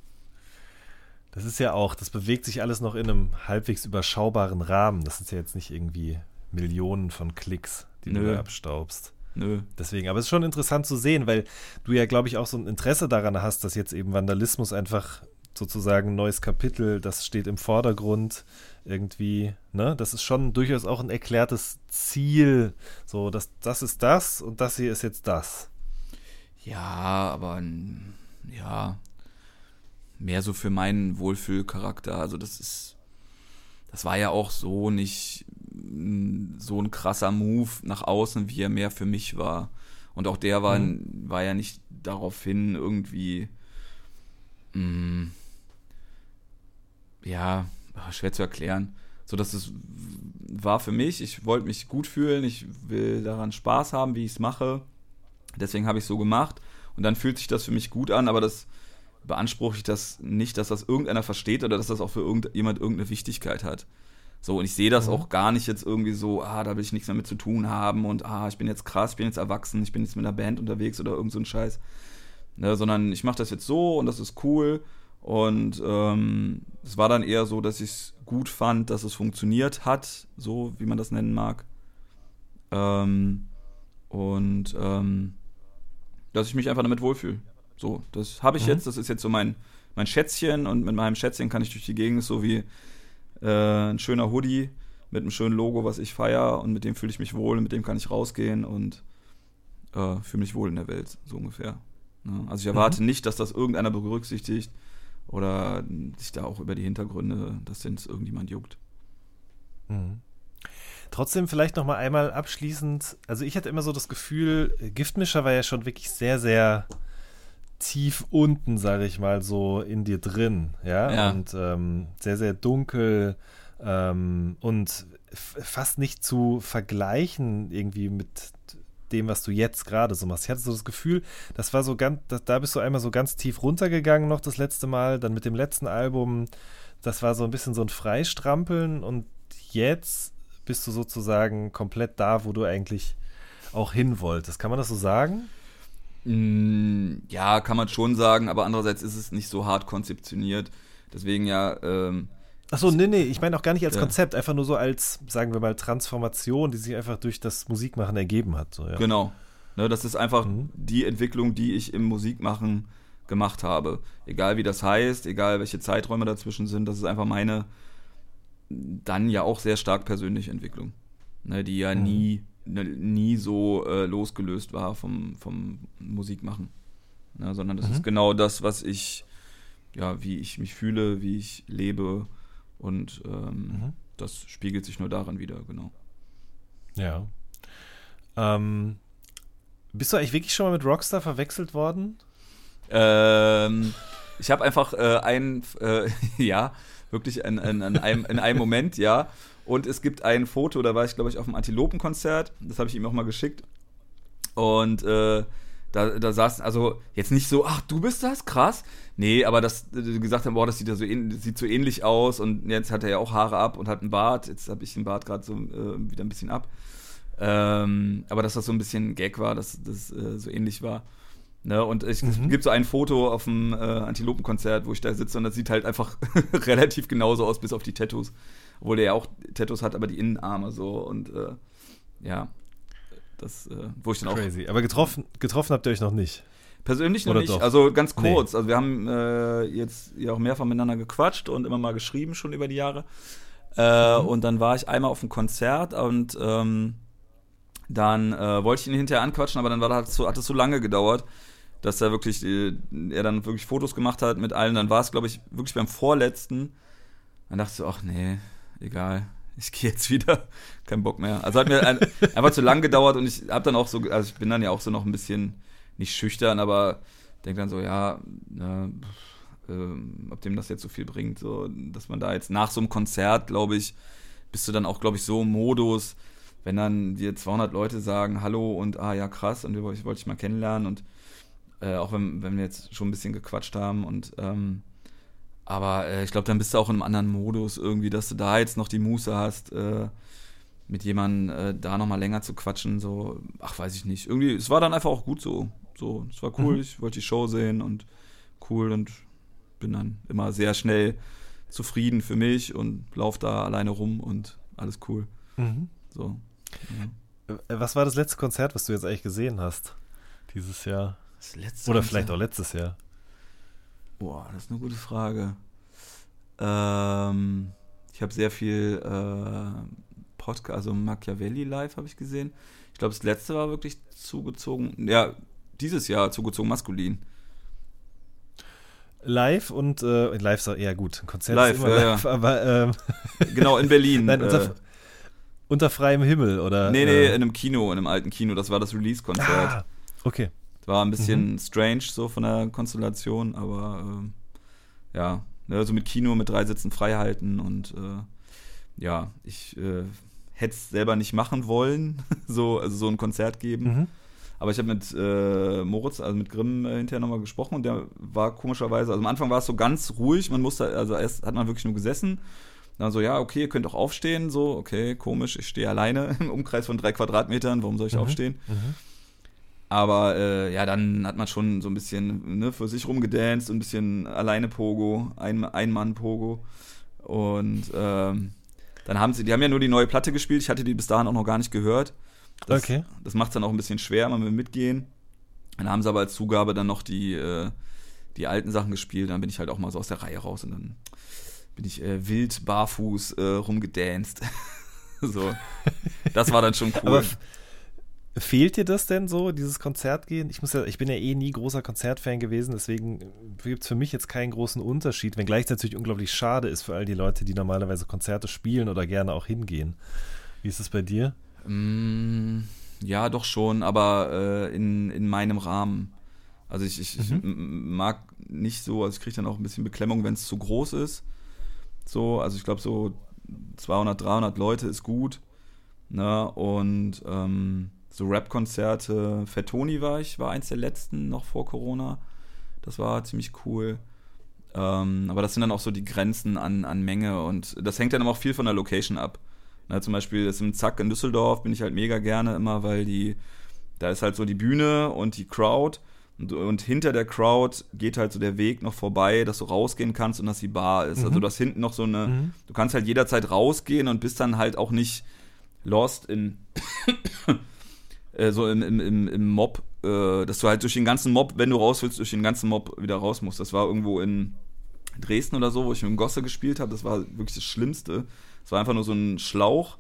Das ist ja auch, das bewegt sich alles noch in einem halbwegs überschaubaren Rahmen. Das sind ja jetzt nicht irgendwie Millionen von Klicks, die du Nö. da abstaubst. Nö. Deswegen, aber es ist schon interessant zu sehen, weil du ja, glaube ich, auch so ein Interesse daran hast, dass jetzt eben Vandalismus einfach sozusagen ein neues Kapitel, das steht im Vordergrund irgendwie, ne? Das ist schon durchaus auch ein erklärtes Ziel, so, dass das ist das und das hier ist jetzt das. Ja, aber ja, mehr so für meinen Wohlfühlcharakter. Also das ist, das war ja auch so nicht so ein krasser Move nach außen, wie er mehr für mich war. Und auch der war, Mhm. war ja nicht daraufhin irgendwie, mm, ja, schwer zu erklären. So dass es war für mich, ich wollte mich gut fühlen, ich will daran Spaß haben, wie ich es mache. Deswegen habe ich so gemacht und dann fühlt sich das für mich gut an, aber das beanspruche ich das nicht, dass das irgendeiner versteht oder dass das auch für irgendjemand irgendeine Wichtigkeit hat. So, und ich sehe das Mhm. auch gar nicht jetzt irgendwie so, ah, da will ich nichts mehr mit zu tun haben und ah, ich bin jetzt krass, ich bin jetzt erwachsen, ich bin jetzt mit einer Band unterwegs oder irgend so ein Scheiß. Ne, sondern ich mache das jetzt so und das ist cool. Und ähm, es war dann eher so, dass ich es gut fand, dass es funktioniert hat, so wie man das nennen mag. Ähm, und ähm, dass ich mich einfach damit wohlfühle. So, das habe ich Mhm. jetzt, das ist jetzt so mein, mein Schätzchen und mit meinem Schätzchen kann ich durch die Gegend, so wie äh, ein schöner Hoodie mit einem schönen Logo, was ich feiere und mit dem fühle ich mich wohl mit dem kann ich rausgehen und äh, fühle mich wohl in der Welt, so ungefähr. Ne? Also ich erwarte nicht, dass das irgendeiner berücksichtigt oder sich da auch über die Hintergründe, dass denn irgendjemand juckt. Mhm. Trotzdem vielleicht noch mal einmal abschließend, also ich hatte immer so das Gefühl, Giftmischer war ja schon wirklich sehr, sehr tief unten, sage ich mal, so in dir drin, ja, Ja. und ähm, sehr, sehr dunkel ähm, und fast nicht zu vergleichen irgendwie mit dem, was du jetzt gerade so machst. Ich hatte so das Gefühl, das war so ganz, da, da bist du einmal so ganz tief runtergegangen noch das letzte Mal, dann mit dem letzten Album, das war so ein bisschen so ein Freistrampeln und jetzt bist du sozusagen komplett da, wo du eigentlich auch hin wolltest. Kann man das so sagen? Mm, Ja, kann man schon sagen, aber andererseits ist es nicht so hart konzeptioniert. Deswegen ja, ähm, Achso, nee, nee, ich meine auch gar nicht als Ja. Konzept, einfach nur so als, sagen wir mal, Transformation, die sich einfach durch das Musikmachen ergeben hat. So, ja. genau. Ne, das ist einfach Mhm. die Entwicklung, die ich im Musikmachen gemacht habe. Egal wie das heißt, egal welche Zeiträume dazwischen sind, das ist einfach meine dann ja auch sehr stark persönliche Entwicklung. Ne, die ja Mhm. nie, nie so äh, losgelöst war vom, vom Musikmachen. Ne, sondern das Mhm. ist genau das, was ich, ja, wie ich mich fühle, wie ich lebe und ähm, Mhm. das spiegelt sich nur daran wieder, genau. Ja. Ähm, bist du eigentlich wirklich schon mal mit Rockstar verwechselt worden? Ähm, ich habe einfach äh, ein, äh, ja, wirklich in, in, in, einem, in einem Moment, ja. Und es gibt ein Foto, da war ich, glaube ich, auf dem Antilopenkonzert. Das habe ich ihm auch mal geschickt. Und äh, da, da saß, also jetzt nicht so, ach, du bist das, krass. Nee, aber dass äh, gesagt haben, boah, das sieht ja so, sieht so ähnlich aus. Und jetzt hat er ja auch Haare ab und hat einen Bart. Jetzt habe ich den Bart gerade so äh, wieder ein bisschen ab. Ähm, aber dass das so ein bisschen Gag war, dass das äh, so ähnlich war. Ne, und es Mhm. gibt so ein Foto auf dem äh, Antilopenkonzert, wo ich da sitze und das sieht halt einfach relativ genauso aus, bis auf die Tattoos. Obwohl der ja auch Tattoos hat, aber die Innenarme so und äh, ja, das, äh, wo ich dann auch Crazy. Aber getroffen, getroffen habt ihr euch noch nicht. Persönlich noch Oder nicht, doch? also ganz Nee. kurz. Also wir haben äh, jetzt ja auch mehrfach miteinander gequatscht und immer mal geschrieben schon über die Jahre. Äh, Mhm. Und dann war ich einmal auf einem Konzert und ähm, dann äh, wollte ich ihn hinterher anquatschen, aber dann war das so, hat es so lange gedauert, dass er wirklich, äh, er dann wirklich Fotos gemacht hat mit allen. Dann war es, glaube ich, wirklich beim vorletzten. Dann dachte ich so, ach nee, egal. Ich gehe jetzt wieder, kein Bock mehr. Also hat mir ein, einfach zu lang gedauert und ich habe dann auch so, also ich bin dann ja auch so noch ein bisschen nicht schüchtern, aber denke dann so, ja, ne, ähm, ob dem das jetzt so viel bringt, so, dass man da jetzt nach so einem Konzert, glaube ich, bist du dann auch, glaube ich, so im Modus, wenn dann dir 200 Leute sagen, hallo und ah ja, krass und ich wollte dich mal kennenlernen und äh, auch wenn, wenn wir jetzt schon ein bisschen gequatscht haben und ähm, aber äh, ich glaube, dann bist du auch in einem anderen Modus irgendwie, dass du da jetzt noch die Muße hast, äh, mit jemandem äh, da nochmal länger zu quatschen, so, ach, weiß ich nicht. Irgendwie, es war dann einfach auch gut so. So, es war cool, Mhm. ich wollte die Show sehen und cool und bin dann immer sehr schnell zufrieden für mich und lauf da alleine rum und alles cool. Mhm. So. Ja. Äh, Was war das letzte Konzert, was du jetzt eigentlich gesehen hast? Dieses Jahr? Das letzte Oder Konzert- vielleicht auch letztes Jahr? Boah, das ist eine gute Frage. Ähm, ich habe sehr viel äh, Podcast, also Machiavelli live habe ich gesehen. Ich glaube, das letzte war wirklich zugezogen, ja, dieses Jahr zugezogen maskulin. Live und äh, live, ist auch- ja gut, ein Konzert Live, ist immer ja, live, aber ähm, Genau, in Berlin. nein, unter, äh, unter freiem Himmel oder? nee, nee, äh, in einem Kino, in einem alten Kino. Das war das Release-Konzert. ah, okay. War ein bisschen Mhm. strange so von der Konstellation, aber ähm, ja, ne, so mit Kino, mit drei Sitzen frei halten und äh, ja, ich äh, hätte es selber nicht machen wollen, so, also so ein Konzert geben. Mhm. Aber ich habe mit äh, Moritz, also mit Grimm äh, hinterher nochmal gesprochen und der war komischerweise, also am Anfang war es so ganz ruhig, man musste, also erst hat man wirklich nur gesessen. Dann so, ja, okay, ihr könnt auch aufstehen, so, okay, komisch, ich stehe alleine im Umkreis von drei Quadratmetern, warum soll ich Mhm. aufstehen? Mhm. Aber äh, ja, dann hat man schon so ein bisschen ne, für sich rumgedanced und ein bisschen alleine Pogo, ein, ein Mann Pogo. Und ähm, dann haben sie, die haben ja nur die neue Platte gespielt, ich hatte die bis dahin auch noch gar nicht gehört. Das, Okay. Das macht es dann auch ein bisschen schwer, man will mitgehen. Dann haben sie aber als Zugabe dann noch die, äh, die alten Sachen gespielt, dann bin ich halt auch mal so aus der Reihe raus und dann bin ich äh, wild barfuß äh, rumgedanced. so. Das war dann schon cool. Aber fehlt dir das denn so, dieses Konzertgehen? Ich muss ja, ich bin ja eh nie großer Konzertfan gewesen, deswegen gibt es für mich jetzt keinen großen Unterschied, wenngleich es natürlich unglaublich schade ist für all die Leute, die normalerweise Konzerte spielen oder gerne auch hingehen. Wie ist es bei dir? Mm, ja, doch schon, aber äh, in, in meinem Rahmen. Also ich, ich, ich Mhm. m- mag nicht so, also ich kriege dann auch ein bisschen Beklemmung, wenn es zu groß ist. So, also ich glaube so 200, 300 Leute ist gut. Ne? Und ähm, so Rap-Konzerte, Fettoni war ich, war eins der letzten noch vor Corona. Das war ziemlich cool. Ähm, aber das sind dann auch so die Grenzen an, an Menge und das hängt dann aber auch viel von der Location ab. Na, zum Beispiel ist im Zack in Düsseldorf bin ich halt mega gerne immer, weil die, da ist halt so die Bühne und die Crowd und, und hinter der Crowd geht halt so der Weg noch vorbei, dass du rausgehen kannst und dass die Bar ist. Also Mhm. du hast hinten noch so eine, Mhm. du kannst halt jederzeit rausgehen und bist dann halt auch nicht lost in äh, so im, im, im, im Mob, äh, dass du halt durch den ganzen Mob, wenn du raus willst, durch den ganzen Mob wieder raus musst. Das war irgendwo in Dresden oder so, wo ich mit dem Gosse gespielt habe. Das war wirklich das Schlimmste. Es war einfach nur so ein Schlauch,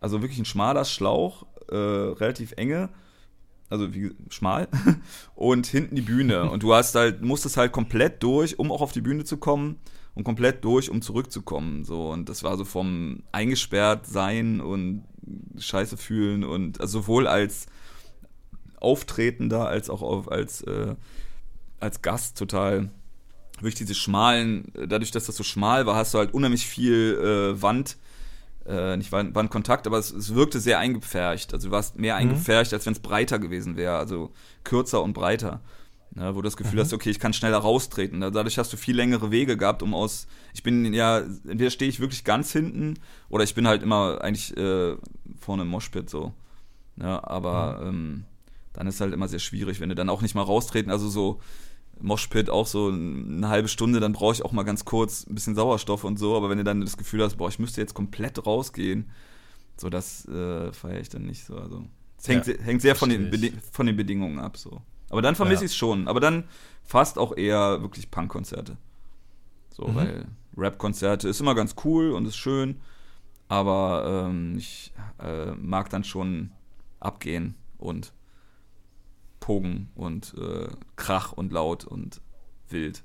also wirklich ein schmaler Schlauch, äh, relativ enge, also wie schmal, und hinten die Bühne. Und du hast halt, musstest halt komplett durch, um auch auf die Bühne zu kommen und komplett durch, um zurückzukommen. So, und das war so vom eingesperrt sein und Scheiße fühlen und also sowohl als Auftretender als auch auf, als, äh, als Gast total wirklich diese schmalen, dadurch, dass das so schmal war, hast du halt unheimlich viel äh, Wand, äh, nicht Wand, Wandkontakt, aber es, es wirkte sehr eingepfercht. Also du warst mehr eingepfercht, als wenn es breiter gewesen wäre, also kürzer und breiter. Ja, wo du das Gefühl hast, okay, ich kann schneller raustreten. Dadurch hast du viel längere Wege gehabt, um aus. Ich bin ja, entweder stehe ich wirklich ganz hinten oder ich bin halt immer eigentlich äh, vorne im Moshpit so. Ja, aber ähm, dann ist halt immer sehr schwierig, wenn du dann auch nicht mal raustreten, also so Moshpit auch so eine halbe Stunde, dann brauche ich auch mal ganz kurz ein bisschen Sauerstoff und so, aber wenn du dann das Gefühl hast, boah, ich müsste jetzt komplett rausgehen, so das äh, feiere ich dann nicht so, also es hängt, Ja, hängt sehr von den, von den Bedingungen ab, so. Aber dann vermisse Ja. ich es schon, aber dann fast auch eher wirklich Punkkonzerte. So, Mhm. weil Rap-Konzerte ist immer ganz cool und ist schön, aber ähm, ich äh, mag dann schon abgehen und pogen und äh, Krach und laut und wild.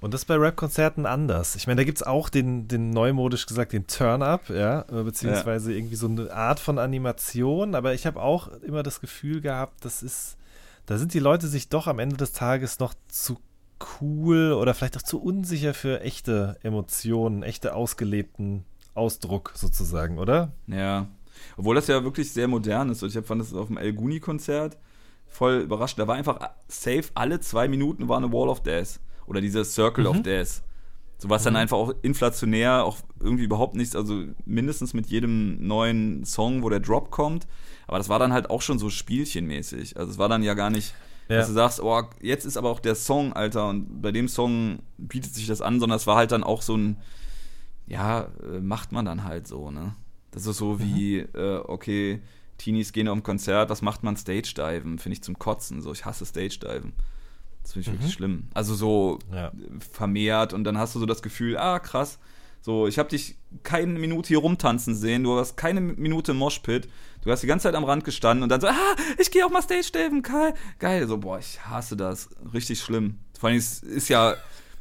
Und das ist bei Rap-Konzerten anders. Ich meine, da gibt es auch den, den neumodisch gesagt, den Turn-Up, ja, beziehungsweise irgendwie so eine Art von Animation, aber ich habe auch immer das Gefühl gehabt, das ist, da sind die Leute sich doch am Ende des Tages noch zu cool oder vielleicht auch zu unsicher für echte Emotionen, echte ausgelebten Ausdruck sozusagen, oder? Ja. Obwohl das ja wirklich sehr modern ist. Und ich fand das auf dem El Guni-Konzert voll überrascht. Da war einfach safe, alle zwei Minuten war eine Wall of Death. Oder dieser Circle of Death. So was dann einfach auch inflationär, auch irgendwie überhaupt nichts, also mindestens mit jedem neuen Song, wo der Drop kommt. Aber das war dann halt auch schon so spielchenmäßig. Also es war dann ja gar nicht, Ja. dass du sagst, oh, jetzt ist aber auch der Song, Alter, und bei dem Song bietet sich das an, sondern es war halt dann auch so ein, ja, äh, macht man dann halt so, ne? Das ist so wie, äh, okay, Teenies gehen auf ein Konzert, was macht man? Stage-Diven, finde ich zum Kotzen, so, ich hasse Stage-Diven. Das finde ich wirklich schlimm. Also so Ja. vermehrt und dann hast du so das Gefühl, ah, krass, so, ich habe dich keine Minute hier rumtanzen sehen, du hast keine Minute im Moshpit, du hast die ganze Zeit am Rand gestanden und dann so, ah, ich gehe auch mal Stage-Diven, geil, geil, so, boah, ich hasse das, richtig schlimm. Vor allem, es ist ja,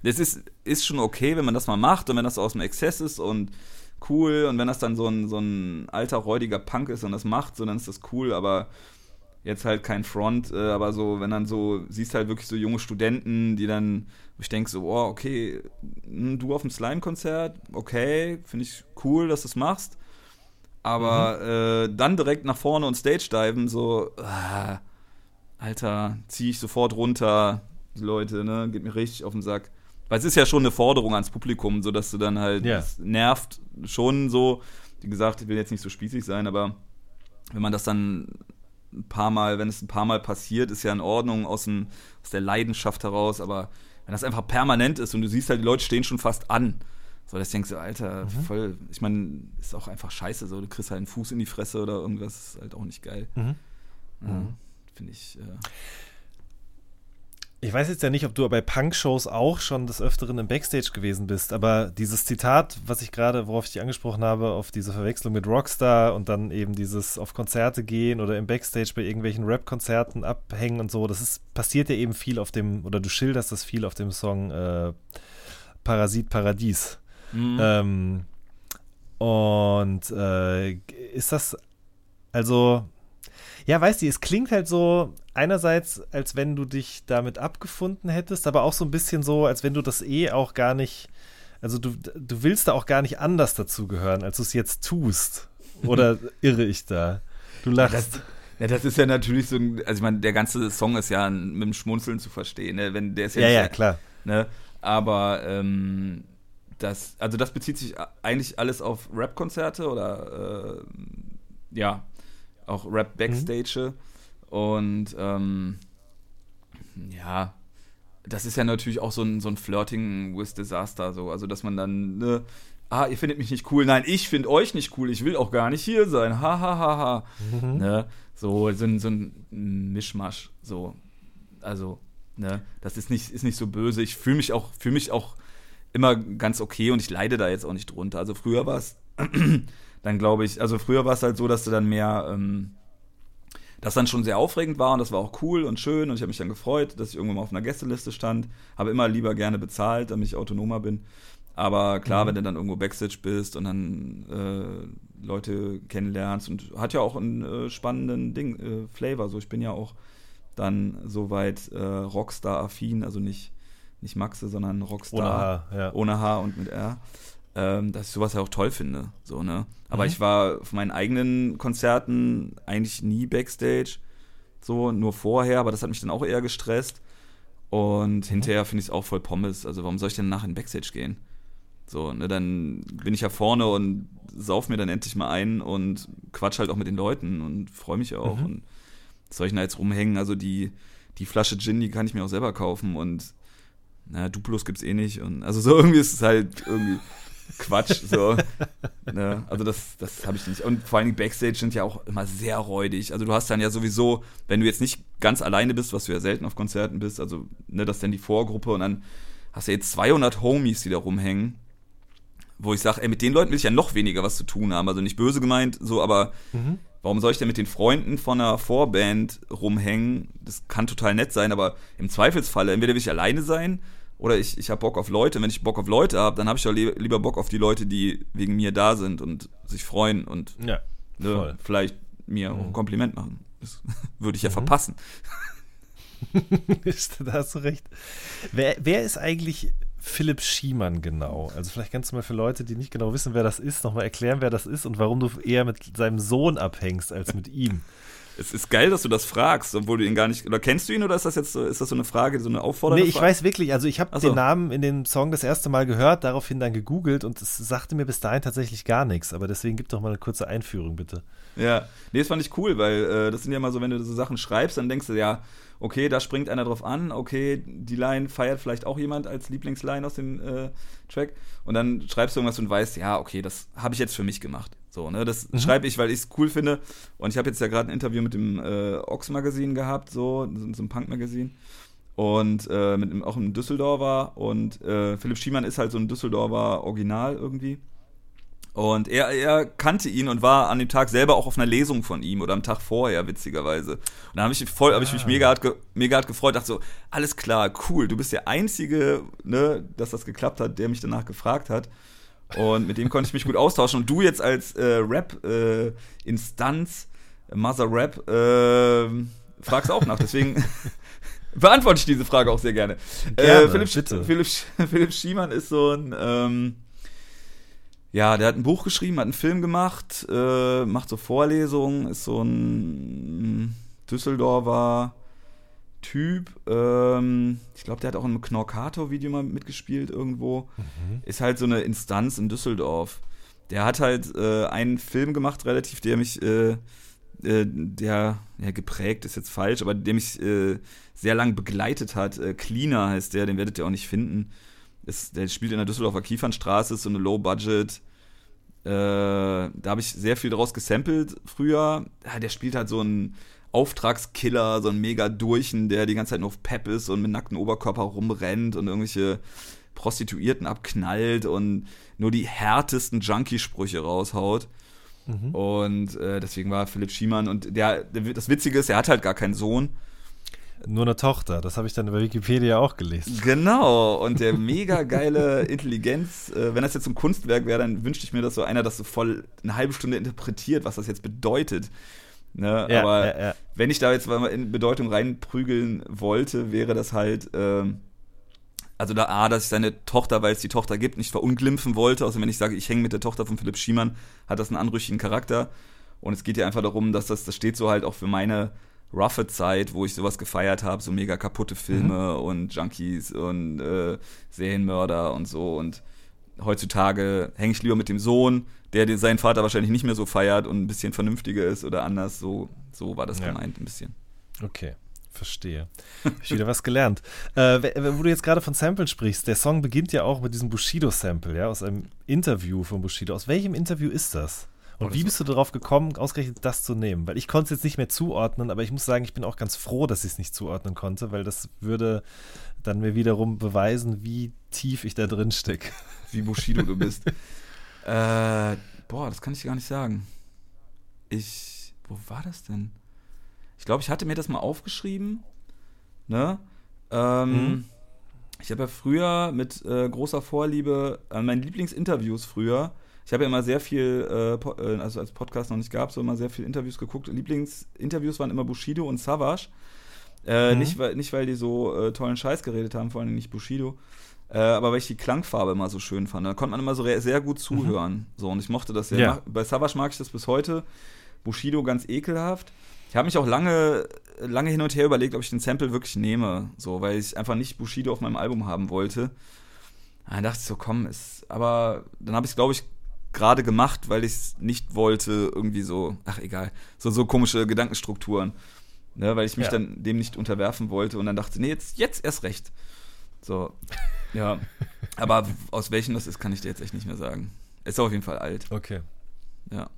das ist, ist schon okay, wenn man das mal macht und wenn das aus dem Exzess ist und cool und wenn das dann so ein, so ein alter, räudiger Punk ist und das macht, so, dann ist das cool, aber jetzt halt kein Front, äh, aber so, wenn dann so, siehst halt wirklich so junge Studenten, die dann, wo ich denke so, oh, okay, hm, du auf dem Slime-Konzert, okay, finde ich cool, dass du es machst, aber äh, dann direkt nach vorne und Stage-Diven, so, ah, Alter, zieh ich sofort runter, die Leute, ne, geht mir richtig auf den Sack. Weil es ist ja schon eine Forderung ans Publikum, so dass du dann halt, Ja. es nervt schon so, wie gesagt, ich will jetzt nicht so spießig sein, aber wenn man das dann ein paar Mal, wenn es ein paar Mal passiert, ist ja in Ordnung aus, dem, aus der Leidenschaft heraus, aber wenn das einfach permanent ist und du siehst halt, die Leute stehen schon fast an, so, das denkst du, Alter, voll, ich meine, ist auch einfach scheiße, so, du kriegst halt einen Fuß in die Fresse oder irgendwas, ist halt auch nicht geil. Mhm. Ja, Finde ich, äh, Ich weiß jetzt ja nicht, ob du bei Punk-Shows auch schon des Öfteren im Backstage gewesen bist, aber dieses Zitat, was ich gerade, worauf ich dich angesprochen habe, auf diese Verwechslung mit Rockstar und dann eben dieses auf Konzerte gehen oder im Backstage bei irgendwelchen Rap-Konzerten abhängen und so, das ist, passiert ja eben viel auf dem, oder du schilderst das viel auf dem Song äh, Parasit Paradies. mhm. Ähm, und äh, ist das, also, ja, weißt du, es klingt halt so einerseits, als wenn du dich damit abgefunden hättest, aber auch so ein bisschen so, als wenn du das eh auch gar nicht, also du, du willst da auch gar nicht anders dazugehören, als du es jetzt tust. Oder irre ich da? Du lachst. Ja, das ist ja natürlich so ein, also ich meine, der ganze Song ist ja mit dem Schmunzeln zu verstehen, ne? Wenn der ist ja, ja, ja, klar. ne? Aber ähm, das, also das bezieht sich eigentlich alles auf Rap-Konzerte oder äh, ja, auch Rap-Backstage. Und ähm, ja, das ist ja natürlich auch so ein, so ein Flirting with Disaster, so. Also, dass man dann, ne, ah, ihr findet mich nicht cool. Nein, ich finde euch nicht cool. Ich will auch gar nicht hier sein. Ha, ha, ha, ha. Ne? So, so, ein, so ein Mischmasch. So. Also, ne, das ist nicht, ist nicht so böse. Ich fühle mich auch, fühle mich auch immer ganz okay und ich leide da jetzt auch nicht drunter. Also früher war es dann glaube ich, also früher war es halt so, dass du dann mehr, ähm, das dann schon sehr aufregend war und das war auch cool und schön und ich habe mich dann gefreut, dass ich irgendwann mal auf einer Gästeliste stand. Habe immer lieber gerne bezahlt, damit ich autonomer bin. Aber klar, wenn du dann irgendwo Backstage bist und dann äh, Leute kennenlernst und hat ja auch einen äh, spannenden Ding, äh, Flavor. So, ich bin ja auch dann soweit äh, Rockstar-affin, also nicht, nicht Maxe, sondern Rockstar. Ohne H, ja. Ohne H und mit R. Ähm, dass ich sowas ja auch toll finde. So, ne? Aber Mhm. ich war auf meinen eigenen Konzerten eigentlich nie Backstage. So, nur vorher, aber das hat mich dann auch eher gestresst. Und Mhm. hinterher finde ich es auch voll Pommes. Also, warum soll ich denn nachher in Backstage gehen? So, ne, dann bin ich ja vorne und sauf mir dann endlich mal ein und quatsch halt auch mit den Leuten und freue mich auch. Mhm. Und soll ich da jetzt rumhängen? Also die, die Flasche Gin, die kann ich mir auch selber kaufen und naja, Duplos gibt's eh nicht. Und also so irgendwie ist es halt irgendwie Quatsch. So. ne? Also das, das habe ich nicht. Und vor allen Dingen Backstage sind ja auch immer sehr räudig. Also du hast dann ja sowieso, wenn du jetzt nicht ganz alleine bist, was du ja selten auf Konzerten bist, also ne, das ist dann die Vorgruppe und dann hast du jetzt 200 Homies, die da rumhängen. Wo ich sage, ey, mit den Leuten will ich ja noch weniger was zu tun haben. Also nicht böse gemeint, so, aber Mhm. warum soll ich denn mit den Freunden von einer Vorband rumhängen? Das kann total nett sein, aber im Zweifelsfalle, entweder will ich alleine sein oder ich, ich habe Bock auf Leute. Wenn ich Bock auf Leute habe, dann habe ich li lieber Bock auf die Leute, die wegen mir da sind und sich freuen und Ja, ne, vielleicht mir auch ein Kompliment machen. Das würde ich ja Mhm. verpassen. da hast du recht. Wer, wer ist eigentlich Philipp Schiemann genau? Also vielleicht kannst du mal für Leute, die nicht genau wissen, wer das ist, nochmal erklären, wer das ist und warum du eher mit seinem Sohn abhängst als mit ihm. Es ist geil, dass du das fragst, obwohl du ihn gar nicht. Oder kennst du ihn oder ist das jetzt so, ist das so eine Frage, so eine auffordernde Nee, ich Frage? weiß wirklich, also ich habe so. den Namen in dem Song das erste Mal gehört, daraufhin dann gegoogelt und es sagte mir bis dahin tatsächlich gar nichts. Aber deswegen gib doch mal eine kurze Einführung, bitte. Ja, nee, das fand ich cool, weil äh, das sind ja mal so, wenn du so Sachen schreibst, dann denkst du, ja, okay, da springt einer drauf an, okay, die Line feiert vielleicht auch jemand als Lieblingsline aus dem äh, Track und dann schreibst du irgendwas und weißt, ja, okay, das habe ich jetzt für mich gemacht. So, ne, das schreibe ich, weil ich es cool finde und ich habe jetzt ja gerade ein Interview mit dem äh, Ox-Magazin gehabt, so, so so ein Punk-Magazin und äh, mit einem, auch einem Düsseldorfer und äh, Philipp Schiemann ist halt so ein Düsseldorfer Original irgendwie. Und er, er kannte ihn und war an dem Tag selber auch auf einer Lesung von ihm oder am Tag vorher, witzigerweise. Und da habe ich, voll- hab ich mich mega hart, ge, mega hart gefreut, dachte so, alles klar, cool, du bist der Einzige, ne, dass das geklappt hat, der mich danach gefragt hat. Und mit dem konnte ich mich gut austauschen. Und du jetzt als äh, Rap-Instanz, Mother Rap, äh, fragst auch nach. Deswegen beantworte ich diese Frage auch sehr gerne. Gerne, äh, Philipp, bitte. Philipp, Philipp Schiemann ist so ein, ähm, ja, der hat ein Buch geschrieben, hat einen Film gemacht, äh, macht so Vorlesungen, ist so ein Düsseldorfer Typ. Ähm, ich glaube, der hat auch in einem Knorkator-Video mal mitgespielt irgendwo. Ist halt so eine Instanz in Düsseldorf. Der hat halt äh, einen Film gemacht, relativ, der mich, äh, äh, der, ja, geprägt ist jetzt falsch, aber der mich äh, sehr lang begleitet hat. Äh, Cleaner heißt der, den werdet ihr auch nicht finden. Ist, der spielt in der Düsseldorfer Kiefernstraße, ist so eine Low-Budget. Äh, da habe ich sehr viel draus gesampelt früher. Ja, der spielt halt so einen Auftragskiller, so einen mega Durchen, der die ganze Zeit nur auf Pep ist und mit nacktem Oberkörper rumrennt und irgendwelche Prostituierten abknallt und nur die härtesten Junkie-Sprüche raushaut. Und äh, deswegen war Philipp Schiemann und der, das Witzige ist, er hat halt gar keinen Sohn. Nur eine Tochter, das habe ich dann über Wikipedia auch gelesen. Genau, und der mega geile Intelligenz, äh, wenn das jetzt so ein Kunstwerk wäre, dann wünschte ich mir, dass so einer das so voll eine halbe Stunde interpretiert, was das jetzt bedeutet. Ne? Ja, Aber ja, ja. wenn ich da jetzt mal in Bedeutung reinprügeln wollte, wäre das halt, ähm, also da A, dass ich seine Tochter, weil es die Tochter gibt, nicht verunglimpfen wollte. Also wenn ich sage, ich hänge mit der Tochter von Philipp Schiemann, hat das einen anrüchigen Charakter. Und es geht ja einfach darum, dass das, das steht so halt auch für meine roughe Zeit, wo ich sowas gefeiert habe, so mega kaputte Filme und Junkies und äh, Serienmörder und so. Und heutzutage hänge ich lieber mit dem Sohn, der den, seinen Vater wahrscheinlich nicht mehr so feiert und ein bisschen vernünftiger ist oder anders. So, so war das Ja. gemeint ein bisschen. Okay, verstehe. Hab ich wieder was gelernt. Äh, wo du jetzt gerade von Samples sprichst, der Song beginnt ja auch mit diesem Bushido-Sample, ja, aus einem Interview von Bushido. Aus welchem Interview ist das? Und Oh, wie bist du darauf gekommen, ausgerechnet das zu nehmen? Weil ich konnte es jetzt nicht mehr zuordnen, aber ich muss sagen, ich bin auch ganz froh, dass ich es nicht zuordnen konnte, weil das würde dann mir wiederum beweisen, wie tief ich da drin stecke. Wie Bushido du bist. äh, boah, das kann ich dir gar nicht sagen. Ich, wo war das denn? Ich glaube, ich hatte mir das mal aufgeschrieben. Ne? Ähm, Mhm. Ich habe ja früher mit äh, großer Vorliebe an meinen Lieblingsinterviews früher. Ich habe ja immer sehr viel, äh, äh, also als Podcast noch nicht gab, so immer sehr viel Interviews geguckt. Lieblingsinterviews waren immer Bushido und Savage. Äh, Mhm. nicht, weil, nicht, weil die so äh, tollen Scheiß geredet haben, vor allem nicht Bushido. Äh, aber weil ich die Klangfarbe immer so schön fand. Da konnte man immer so sehr gut zuhören. So, und ich mochte das sehr. Ja. Bei Savage mag ich das bis heute. Bushido ganz ekelhaft. Ich habe mich auch lange, lange hin und her überlegt, ob ich den Sample wirklich nehme. So, weil ich einfach nicht Bushido auf meinem Album haben wollte. Dann dachte ich so, komm, ist. Aber dann habe ich es, glaube ich, gerade gemacht, weil ich es nicht wollte, irgendwie so, ach egal, so, so komische Gedankenstrukturen. Ne, weil ich mich Ja. dann dem nicht unterwerfen wollte und dann dachte, nee, jetzt, jetzt erst recht. So, ja. Aber aus welchem das ist, kann ich dir jetzt echt nicht mehr sagen. Ist auf jeden Fall alt, Okay. ja.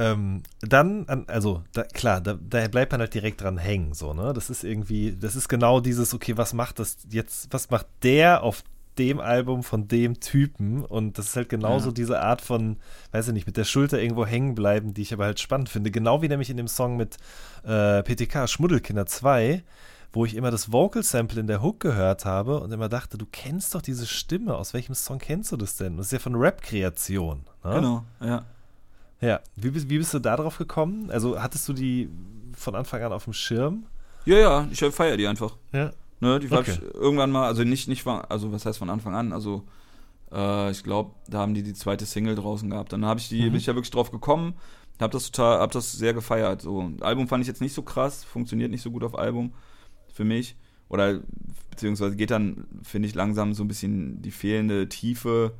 Ähm, dann, an- also da, klar, da, da bleibt man halt direkt dran hängen, so, ne? Das ist irgendwie, das ist genau dieses, okay, was macht das jetzt, was macht der auf dem Album von dem Typen? Und das ist halt genauso Ja. diese Art von, weiß ich nicht, mit der Schulter irgendwo hängen bleiben, die ich aber halt spannend finde. Genau wie nämlich in dem Song mit äh, PTK, Schmuddelkinder 2, wo ich immer das Vocal Sample in der Hook gehört habe und immer dachte, du kennst doch diese Stimme, aus welchem Song kennst du das denn? Das ist ja von Rap-Kreation. Ne? Genau, ja. Ja, wie bist, wie bist du da drauf gekommen? Also hattest du die von Anfang an auf dem Schirm? Ja, ja, ich feiere die einfach. Ja. Ne, die Okay. ich irgendwann mal, also nicht, nicht, von- also was heißt von Anfang an, also äh, ich glaube, da haben die die zweite Single draußen gehabt. Dann habe ich die, Mhm. bin ich ja wirklich drauf gekommen, habe das total, habe das sehr gefeiert. So, Album fand ich jetzt nicht so krass, funktioniert nicht so gut auf Album für mich oder beziehungsweise geht dann, finde ich, langsam so ein bisschen die fehlende Tiefe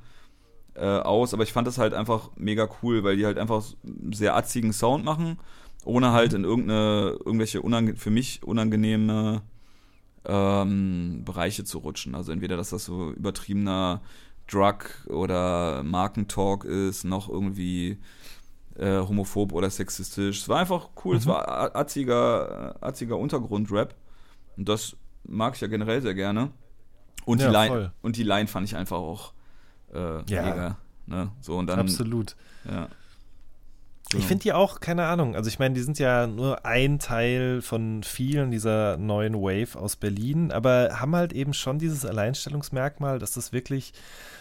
äh, aus. Aber ich fand das halt einfach mega cool, weil die halt einfach einen sehr atzigen Sound machen, ohne halt in irgendeine, irgendwelche für mich unangenehme ähm, Bereiche zu rutschen. Also entweder, dass das so übertriebener Drug- oder Markentalk ist, noch irgendwie äh, homophob oder sexistisch. Es war einfach cool, es Mhm. war a- atziger, atziger Untergrundrap. Und das mag ich ja generell sehr gerne. Und, Ja, die, voll. Line, und die Line fand ich einfach auch äh, Ja. mega. Ne? So, und dann, Absolut. Ja. Ich finde die auch, keine Ahnung, also ich meine, die sind ja nur ein Teil von vielen dieser neuen Wave aus Berlin, aber haben halt eben schon dieses Alleinstellungsmerkmal, dass das wirklich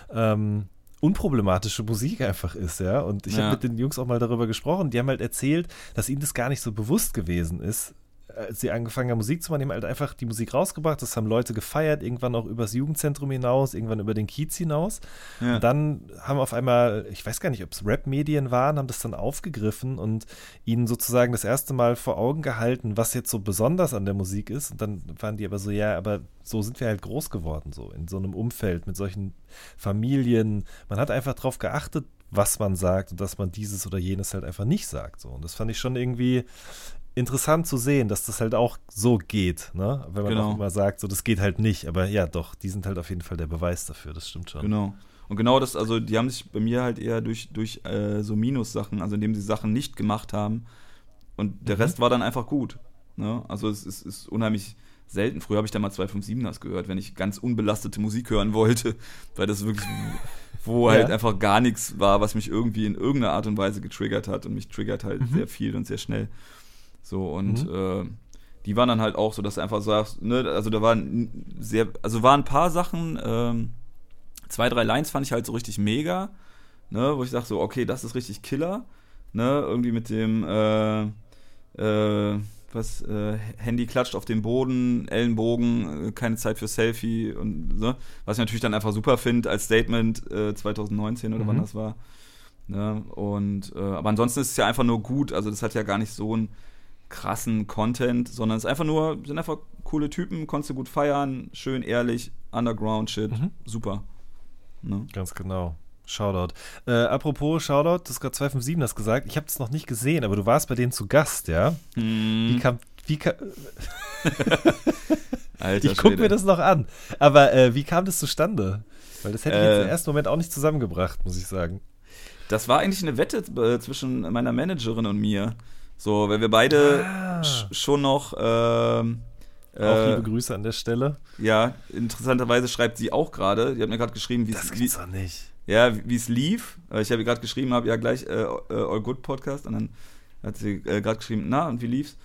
ähm, unproblematische Musik einfach ist, ja. Und ich Ja. habe mit den Jungs auch mal darüber gesprochen, die haben halt erzählt, dass ihnen das gar nicht so bewusst gewesen ist, als sie angefangen haben, Musik zu machen, die haben halt einfach die Musik rausgebracht, das haben Leute gefeiert, irgendwann auch übers Jugendzentrum hinaus, irgendwann über den Kiez hinaus. ja. Und dann haben auf einmal, ich weiß gar nicht, ob es Rap-Medien waren, haben das dann aufgegriffen und ihnen sozusagen das erste Mal vor Augen gehalten, was jetzt so besonders an der Musik ist. Und dann waren die aber so, ja, aber so sind wir halt groß geworden, so in so einem Umfeld mit solchen Familien. Man hat einfach darauf geachtet, was man sagt und dass man dieses oder jenes halt einfach nicht sagt. So. Und das fand ich schon irgendwie interessant zu sehen, dass das halt auch so geht, ne? Wenn man Genau. auch immer sagt, so das geht halt nicht. Aber ja, doch, die sind halt auf jeden Fall der Beweis dafür, das stimmt schon. Genau. Und genau das, also die haben sich bei mir halt eher durch, durch äh, so Minus-Sachen, also indem sie Sachen nicht gemacht haben. Und der Mhm. Rest war dann einfach gut. Ne? Also es ist, ist unheimlich selten. Früher habe ich da mal 257ers gehört, wenn ich ganz unbelastete Musik hören wollte, weil das wirklich, wo Ja. halt einfach gar nichts war, was mich irgendwie in irgendeiner Art und Weise getriggert hat. Und mich triggert halt Mhm. sehr viel und sehr schnell. So, und Mhm. äh, die waren dann halt auch so, dass du einfach sagst, ne, also da waren sehr, also waren ein paar Sachen, ähm, zwei, drei Lines fand ich halt so richtig mega, ne, wo ich dachte so, okay, das ist richtig Killer, ne, irgendwie mit dem, äh, äh, was, äh, Handy klatscht auf den Boden, Ellenbogen, äh, keine Zeit für Selfie und so, was ich natürlich dann einfach super finde als Statement äh, 2019 oder wann Mhm. das war. Ne? Und äh, aber ansonsten ist es ja einfach nur gut, also das hat ja gar nicht so einen krassen Content, sondern es ist einfach nur, sind einfach coole Typen, konntest du gut feiern, schön ehrlich, Underground-Shit, Mhm. super. Ne? Ganz genau. Shoutout. Äh, apropos Shoutout, du hast gerade 257 das gesagt. Ich habe es noch nicht gesehen, aber du warst bei denen zu Gast, ja? Wie Hm, kam, wie kam, Alter ich gucke mir das noch an. Aber äh, wie kam das zustande? Weil das hätte ich jetzt Äh. im ersten Moment auch nicht zusammengebracht, muss ich sagen. Das war eigentlich eine Wette äh, zwischen meiner Managerin und mir. So, weil wir beide Ah. sch schon noch ähm, Auch äh, liebe Grüße an der Stelle. ja, interessanterweise schreibt sie auch gerade. Die hat mir gerade geschrieben, wie Das es wie, doch nicht. ja, wie es lief. Äh, Ich habe ihr gerade geschrieben, habe ja gleich äh, äh, All Good Podcast und dann hat sie äh, gerade geschrieben, na und wie lief's?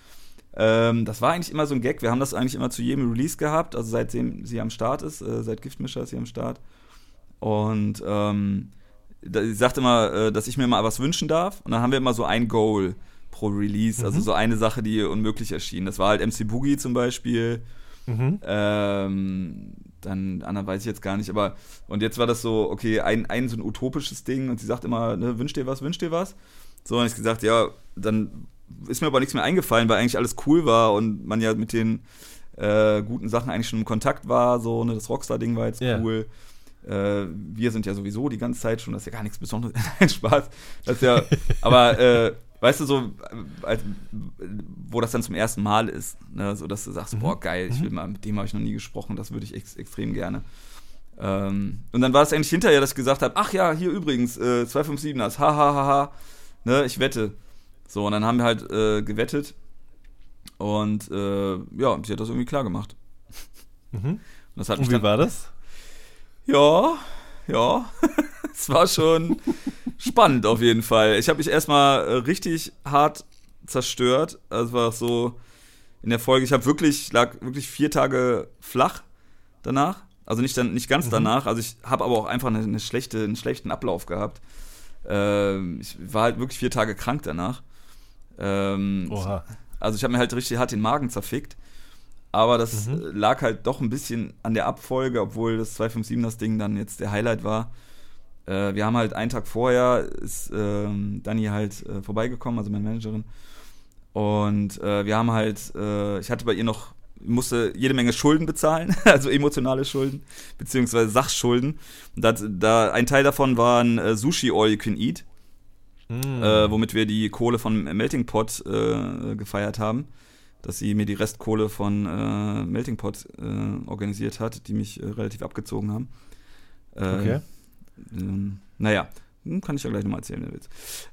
Ähm, das war eigentlich immer so ein Gag. Wir haben das eigentlich immer zu jedem Release gehabt, also seitdem sie am Start ist, äh, seit Giftmischer ist sie am Start. Und ähm, da, sie sagt immer, dass ich mir mal was wünschen darf. Und dann haben wir immer so ein Goal pro Release, also Mhm. so eine Sache, die unmöglich erschien. Das war halt MC Boogie zum Beispiel. Mhm. Ähm, dann anderen weiß ich jetzt gar nicht, aber und jetzt war das so, okay, ein, ein so ein utopisches Ding und sie sagt immer, ne, wünsch dir was, wünsch dir was. So, und ich gesagt, ja, dann ist mir aber nichts mehr eingefallen, weil eigentlich alles cool war und man ja mit den äh, guten Sachen eigentlich schon im Kontakt war, so, ne, das Rockstar-Ding war jetzt Ja. cool. Äh, wir sind ja sowieso die ganze Zeit schon, das ist ja gar nichts Besonderes. Nein, Spaß. Das ist ja, aber äh, weißt du, so, als, wo das dann zum ersten Mal ist, ne? so dass du sagst, boah, geil, ich will mal, mit dem habe ich noch nie gesprochen, das würde ich ex extrem gerne. Ähm, und dann war es eigentlich hinterher, dass ich gesagt habe, ach ja, hier übrigens, äh, 257 das, ha, ha, ha, ha, ne, ich wette. So, und dann haben wir halt äh, gewettet und äh, ja, sie hat das irgendwie klar gemacht. Mhm. Und, Und wie war das? ja, ja. es war schon spannend auf jeden Fall. Ich habe mich erstmal äh, richtig hart zerstört. Also es war so in der Folge, ich habe wirklich, lag wirklich vier Tage flach danach. Also nicht, dann, nicht ganz danach. Also ich habe aber auch einfach eine, eine schlechte, einen schlechten Ablauf gehabt. Ähm, ich war halt wirklich vier Tage krank danach. Ähm, Oha. also ich habe mir halt richtig hart den Magen zerfickt. Aber das Mhm. äh, lag halt doch ein bisschen an der Abfolge, obwohl das 257 das Ding dann jetzt der Highlight war. Äh, wir haben halt einen Tag vorher ist ähm, Dani halt äh, vorbeigekommen, also meine Managerin. Und äh, wir haben halt, äh, ich hatte bei ihr noch, musste jede Menge Schulden bezahlen, also emotionale Schulden, beziehungsweise Sachschulden. Das, da, ein Teil davon waren äh, Sushi All You Can Eat Mhm. äh, womit wir die Kohle von Melting Pot gefeiert haben. Dass sie mir die Restkohle von äh, Melting Pot äh, organisiert hat, die mich äh, relativ abgezogen haben. Okay. Ähm, naja, hm, kann ich ja gleich nochmal erzählen, wenn du willst.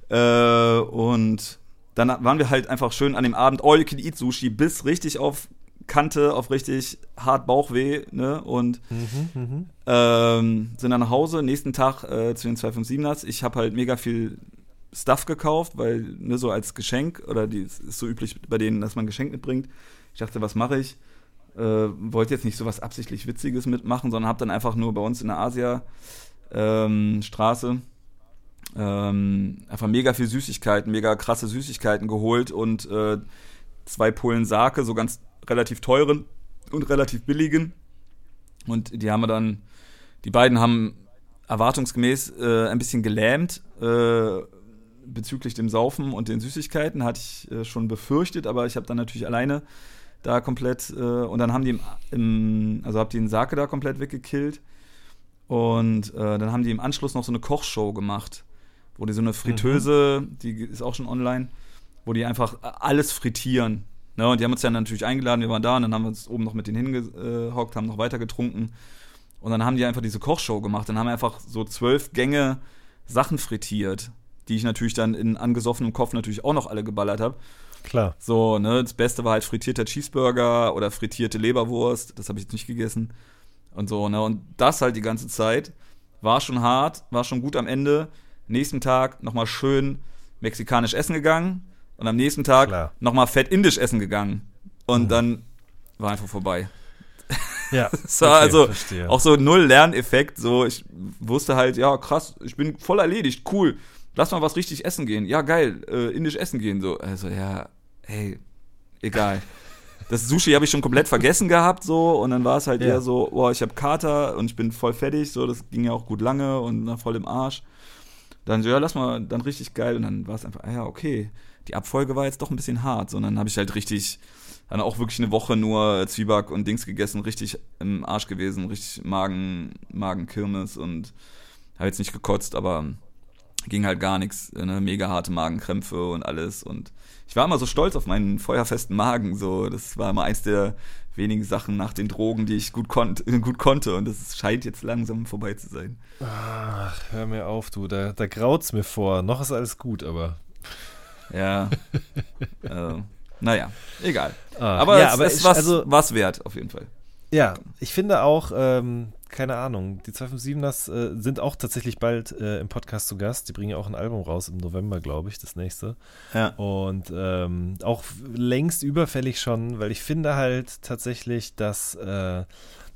Äh, und dann waren wir halt einfach schön an dem Abend All You Can Eat Sushi bis richtig auf Kante, auf richtig hart Bauchweh, ne? Und Mhm, mhm. ähm, sind dann nach Hause, nächsten Tag äh, zu den 257ers. Ich habe halt mega viel Stuff gekauft, weil, ne, so als Geschenk, oder die ist so üblich bei denen, dass man ein Geschenk mitbringt. Ich dachte, was mache ich? Äh, wollte jetzt nicht so was absichtlich Witziges mitmachen, sondern habe dann einfach nur bei uns in der Asia ähm, Straße ähm, einfach mega viel Süßigkeiten, mega krasse Süßigkeiten geholt und äh, zwei Pullen Sake, so ganz relativ teuren und relativ billigen. Und die haben wir dann, die beiden haben erwartungsgemäß äh, ein bisschen gelähmt äh, bezüglich dem Saufen und den Süßigkeiten, hatte ich äh, schon befürchtet, aber ich habe dann natürlich alleine da komplett äh, und dann haben die im, im also hab die den Sake da komplett weggekillt und äh, dann haben die im Anschluss noch so eine Kochshow gemacht, wo die so eine Fritteuse, die ist auch schon online, wo die einfach alles frittieren. Ne? Und die haben uns dann natürlich eingeladen, wir waren da und dann haben wir uns oben noch mit denen hingehockt, haben noch weiter getrunken. Und dann haben die einfach diese Kochshow gemacht. Dann haben wir einfach so zwölf Gänge Sachen frittiert, die ich natürlich dann in angesoffenem Kopf natürlich auch noch alle geballert habe. Klar. So, ne, das Beste war halt frittierter Cheeseburger oder frittierte Leberwurst. Das habe ich jetzt nicht gegessen. Und so, ne, und das halt die ganze Zeit. War schon hart, war schon gut am Ende. Nächsten Tag nochmal schön mexikanisch essen gegangen. Und am nächsten Tag nochmal fett indisch essen gegangen. Und dann war einfach vorbei. Ja. War also verstehe. auch so null Lerneffekt. So, ich wusste halt, ja, krass, ich bin voll erledigt, cool. Lass mal was richtig essen gehen. Ja, geil, äh, indisch essen gehen. So, also ja, hey, egal. Das Sushi habe ich schon komplett vergessen gehabt, so, und dann war es halt Ja. eher so, boah, ich habe Kater und ich bin voll fertig, so, das ging ja auch gut lange und voll im Arsch. Dann so, ja, lass mal, dann richtig geil. Und dann war es einfach, ah ja, okay. Die Abfolge war jetzt doch ein bisschen hart, sondern habe ich halt richtig, dann auch wirklich eine Woche nur Zwieback und Dings gegessen, richtig im Arsch gewesen, richtig Magen, Magenkirmes und habe jetzt nicht gekotzt, aber ging halt gar nichts, ne? mega harte Magenkrämpfe und alles und ich war immer so stolz auf meinen feuerfesten Magen, so, das war immer eins der wenigen Sachen nach den Drogen, die ich gut, konnt, gut konnte und das scheint jetzt langsam vorbei zu sein. Ach, hör mir auf, du. Da, da graut's mir vor. Noch ist alles gut, aber. Ja, äh, naja, egal. Ah, Aber ja, es aber ist ich- was, also- wert, auf jeden Fall. Ja, ich finde auch, ähm, keine Ahnung, die 257ers äh, sind auch tatsächlich bald äh, im Podcast zu Gast. Die bringen ja auch ein Album raus im November, glaube ich, das nächste. Ja. Und ähm, auch längst überfällig schon, weil ich finde halt tatsächlich, dass äh,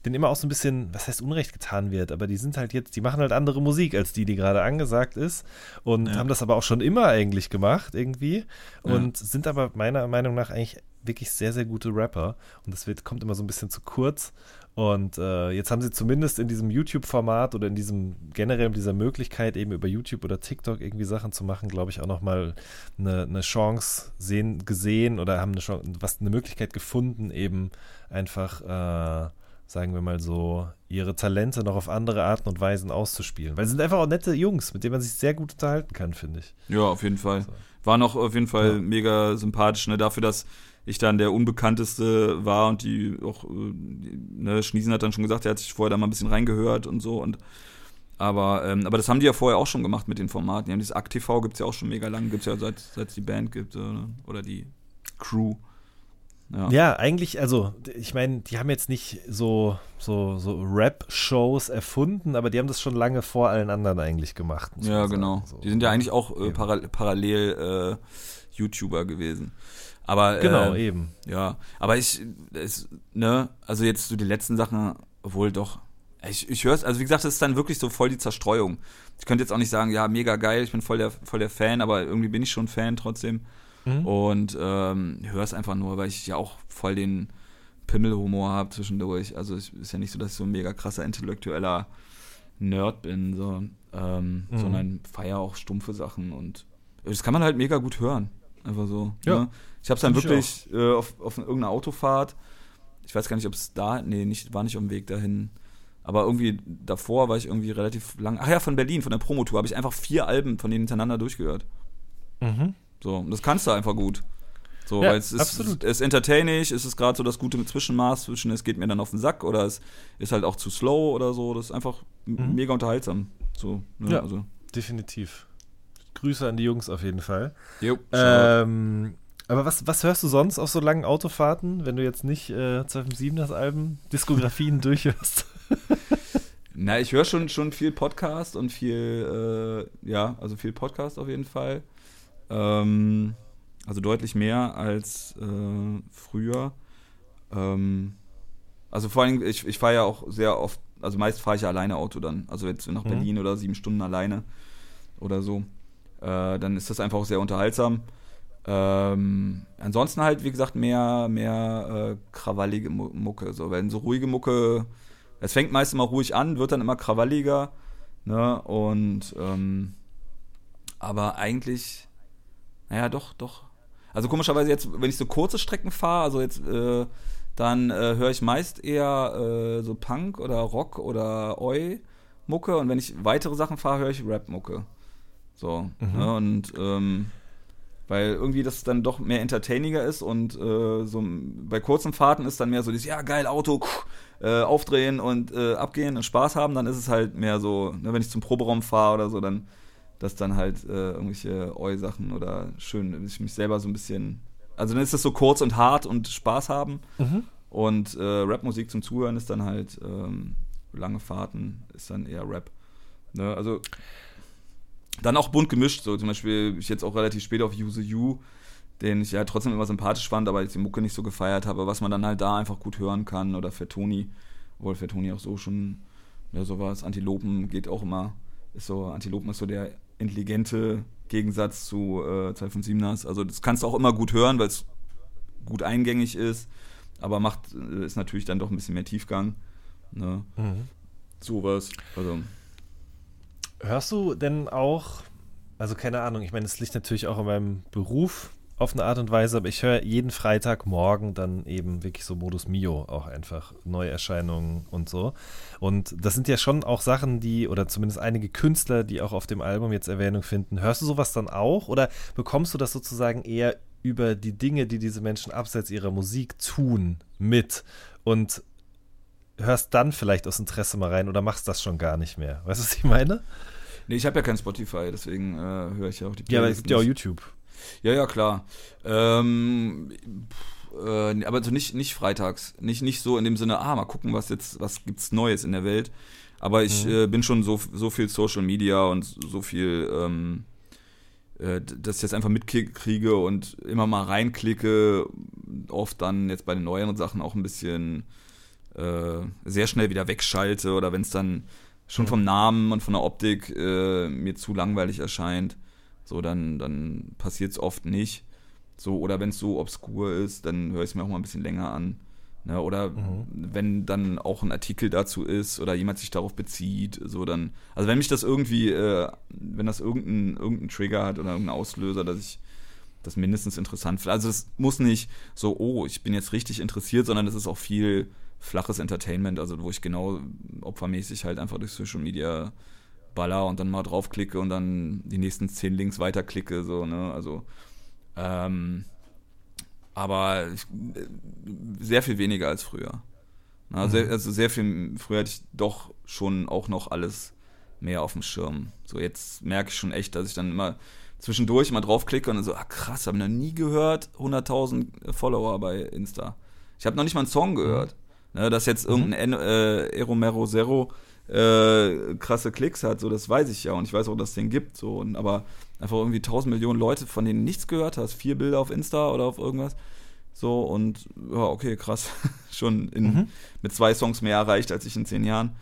denen immer auch so ein bisschen, was heißt Unrecht getan wird, aber die sind halt jetzt, die machen halt andere Musik als die, die gerade angesagt ist und Ja. haben das aber auch schon immer eigentlich gemacht irgendwie Ja. und sind aber meiner Meinung nach eigentlich wirklich sehr, sehr gute Rapper und das wird, kommt immer so ein bisschen zu kurz und äh, jetzt haben sie zumindest in diesem YouTube-Format oder in diesem generell dieser Möglichkeit, eben über YouTube oder TikTok irgendwie Sachen zu machen, glaube ich, auch nochmal eine, eine Chance sehen, gesehen oder haben eine Chance, was eine Möglichkeit gefunden, eben einfach äh, sagen wir mal so, ihre Talente noch auf andere Arten und Weisen auszuspielen. Weil sie sind einfach auch nette Jungs, mit denen man sich sehr gut unterhalten kann, finde ich. Ja, auf jeden Fall. War noch auf jeden Fall Ja. mega sympathisch, ne? Dafür, dass ich dann der Unbekannteste war und die auch, äh, ne, Schniesen hat dann schon gesagt, er hat sich vorher da mal ein bisschen reingehört und so und aber, ähm, aber das haben die ja vorher auch schon gemacht mit den Formaten. Die haben dieses ActTV gibt's ja auch schon mega lang, gibt's ja seit seit es die Band gibt oder, oder die Crew. Ja. Ja, eigentlich, also, ich meine, die haben jetzt nicht so, so, so Rap-Shows erfunden, aber die haben das schon lange vor allen anderen eigentlich gemacht. Ja, genau. So. Die sind ja eigentlich auch äh, para parallel äh, YouTuber gewesen. Aber Genau, äh, eben. Ja, aber ich, es, ne, also jetzt so die letzten Sachen, obwohl doch, ich, ich höre es, also wie gesagt, das ist dann wirklich so voll die Zerstreuung. Ich könnte jetzt auch nicht sagen, ja, mega geil, ich bin voll der, voll der Fan, aber irgendwie bin ich schon Fan trotzdem. Mhm. Und ähm, höre es einfach nur, weil ich ja auch voll den Pimmelhumor habe zwischendurch. Also es ist ja nicht so, dass ich so ein mega krasser intellektueller Nerd bin, so, ähm, Mhm. sondern feiere auch stumpfe Sachen und das kann man halt mega gut hören. Einfach so. Ja. Ne? Ich habe es dann ich wirklich äh, auf, auf irgendeiner Autofahrt. Ich weiß gar nicht, ob es da, nee, nicht, war nicht auf dem Weg dahin. Aber irgendwie davor war ich irgendwie relativ lang. Ach ja, von Berlin, von der Promotour, habe ich einfach vier Alben von denen hintereinander durchgehört. Mhm. So, und das kannst du einfach gut. So, Ja, weil es ist, absolut. es ist entertaining, es ist gerade so das gute Zwischenmaß zwischen, es geht mir dann auf den Sack oder es ist halt auch zu slow oder so. Das ist einfach Mhm. mega unterhaltsam. So, ne? Ja. also. Definitiv. Grüße an die Jungs auf jeden Fall. Jo, Ähm, aber was, was hörst du sonst auf so langen Autofahrten, wenn du jetzt nicht äh, 2007 das Alben, Diskografien durchhörst? Na, ich höre schon, schon viel Podcast und viel, äh, ja, also viel Podcast auf jeden Fall. Ähm, also deutlich mehr als äh, früher. Ähm, also vor allem, ich, ich fahre ja auch sehr oft, also meist fahre ich ja alleine Auto dann. Also jetzt nach Mhm. Berlin oder sieben Stunden alleine oder so. Äh, dann ist das einfach auch sehr unterhaltsam. Ähm, ansonsten halt, wie gesagt, mehr, mehr äh, krawallige Mu- Mucke. So, wenn so ruhige Mucke, es fängt meist immer ruhig an, wird dann immer krawalliger. Ne? Und ähm, aber eigentlich, naja, doch, doch. Also komischerweise jetzt, wenn ich so kurze Strecken fahre, also jetzt, äh, dann äh, höre ich meist eher äh, so Punk oder Rock oder Oi Mucke und wenn ich weitere Sachen fahre, höre ich Rap Mucke. So. Mhm. Ne? Und ähm, weil irgendwie das dann doch mehr entertainiger ist und äh, so bei kurzen Fahrten ist dann mehr so dieses, ja geil, Auto, äh, aufdrehen und äh, abgehen und Spaß haben, dann ist es halt mehr so, ne, wenn ich zum Proberaum fahre oder so, dann dass dann halt äh, irgendwelche Eu-Sachen oder schön, dass ich mich selber so ein bisschen, also dann ist das so kurz und hart und Spaß haben Mhm. und äh, Rapmusik zum Zuhören ist dann halt ähm, lange Fahrten, ist dann eher Rap. Ne? Also dann auch bunt gemischt, so zum Beispiel ich jetzt auch relativ spät auf Use You, den ich ja trotzdem immer sympathisch fand, aber jetzt die Mucke nicht so gefeiert habe, was man dann halt da einfach gut hören kann oder Fettoni, obwohl Fettoni auch so schon, ja sowas, Antilopen geht auch immer, ist so, Antilopen ist so der intelligente Gegensatz zu äh, 257ers, also das kannst du auch immer gut hören, weil es gut eingängig ist, aber macht, äh, ist natürlich dann doch ein bisschen mehr Tiefgang, ne, Mhm. sowas, also. Hörst du denn auch, also keine Ahnung, ich meine, es liegt natürlich auch in meinem Beruf auf eine Art und Weise, aber ich höre jeden Freitagmorgen dann eben wirklich so Modus Mio auch einfach Neuerscheinungen und so. Und das sind ja schon auch Sachen, die, oder zumindest einige Künstler, die auch auf dem Album jetzt Erwähnung finden. Hörst du sowas dann auch oder bekommst du das sozusagen eher über die Dinge, die diese Menschen abseits ihrer Musik tun, mit und hörst dann vielleicht aus Interesse mal rein oder machst das schon gar nicht mehr? Weißt du, was ich meine? Nee, ich habe ja kein Spotify, deswegen äh, höre ich ja auch die Ja, aber es gibt ja auch. YouTube. Ja, ja, klar. Ähm, äh, aber so nicht, nicht freitags. Nicht, nicht so in dem Sinne, ah, mal gucken, was jetzt, was gibt's Neues in der Welt. Aber ich Mhm. äh, bin schon so, so viel Social Media und so viel, ähm, äh, dass ich jetzt einfach mitkriege und immer mal reinklicke. Oft dann jetzt bei den neueren Sachen auch ein bisschen äh, sehr schnell wieder wegschalte oder wenn es dann schon Mhm. vom Namen und von der Optik äh, mir zu langweilig erscheint, so dann, dann passiert es oft nicht. So, oder wenn es so obskur ist, dann höre ich es mir auch mal ein bisschen länger an. Ne? Oder Mhm. wenn dann auch ein Artikel dazu ist oder jemand sich darauf bezieht, so dann. Also wenn mich das irgendwie, äh, wenn das irgendein, irgendein Trigger hat oder irgendein Auslöser, dass ich das mindestens interessant finde. Also es muss nicht so, oh, ich bin jetzt richtig interessiert, sondern es ist auch viel flaches Entertainment, also wo ich genau opfermäßig halt einfach durch Social Media baller und dann mal draufklicke und dann die nächsten zehn Links weiterklicke, so, ne? Also, ähm, aber ich, sehr viel weniger als früher. Na, sehr, also sehr viel, früher hatte ich doch schon auch noch alles mehr auf dem Schirm. So jetzt merke ich schon echt, dass ich dann immer zwischendurch mal draufklicke und dann so, ah krass, habe ich noch nie gehört, 100.000 Follower bei Insta. Ich habe noch nicht mal einen Song gehört. Ne, dass jetzt irgendein mhm. äh, Eromero Zero äh, krasse Klicks hat, so das weiß ich ja und ich weiß auch, dass es den gibt, so und aber einfach irgendwie 1000 Millionen Leute, von denen nichts gehört hast, vier Bilder auf Insta oder auf irgendwas, so und ja, okay, krass, schon in, mhm. mit zwei Songs mehr erreicht als ich in zehn Jahren,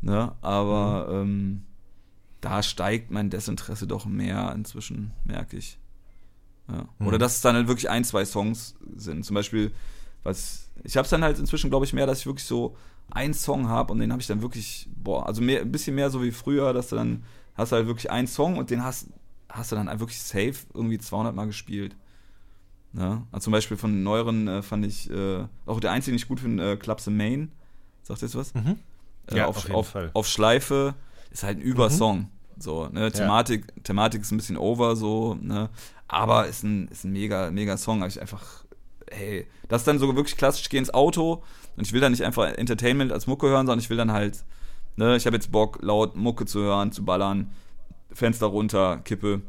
ne, aber mhm. ähm, da steigt mein Desinteresse doch mehr inzwischen, merke ich. Ja. Mhm. Oder dass es dann halt wirklich ein, zwei Songs sind. Zum Beispiel, was ich habe es dann halt inzwischen, glaube ich, mehr, dass ich wirklich so einen Song habe und den habe ich dann wirklich, boah, also mehr, ein bisschen mehr so wie früher, dass du dann hast du halt wirklich einen Song und den hast, hast du dann wirklich safe irgendwie 200 Mal gespielt. Ne? Also zum Beispiel von neueren äh, fand ich, äh, auch der einzige, den ich gut finde, äh, Clubs in Main. Sagt ihr jetzt was? Mhm. Äh, ja, auf, auf, auf, Fall. auf Schleife ist halt ein Übersong. Mhm. So, ne, Thematik, ja. Thematik ist ein bisschen over, so, ne, aber ist ein, ist ein mega, mega Song, habe ich einfach hey, das ist dann so wirklich klassisch, ich gehe ins Auto und ich will dann nicht einfach Entertainment als Mucke hören, sondern ich will dann halt, ne, ich habe jetzt Bock, laut Mucke zu hören, zu ballern, Fenster runter, Kippe,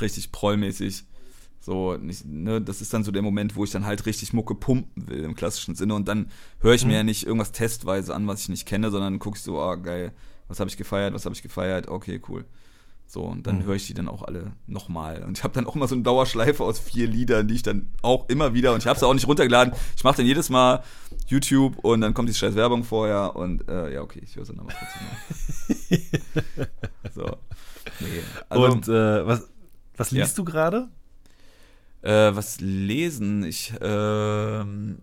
richtig prollmäßig. So, nicht, ne, das ist dann so der Moment, wo ich dann halt richtig Mucke pumpen will im klassischen Sinne und dann höre ich mhm. mir ja nicht irgendwas testweise an, was ich nicht kenne, sondern gucke ich so, ah, geil, was habe ich gefeiert, was habe ich gefeiert, okay, cool. So, und dann mhm. höre ich die dann auch alle nochmal. Und ich habe dann auch immer so eine Dauerschleife aus vier Liedern, die ich dann auch immer wieder, und ich habe sie auch nicht runtergeladen. Ich mache dann jedes Mal YouTube und dann kommt die scheiß Werbung vorher und äh, ja, okay, ich höre sie nochmal kurz mal. so. Nee, also, und äh, was, was liest ja. du gerade? Äh, was lesen? Ich, ähm,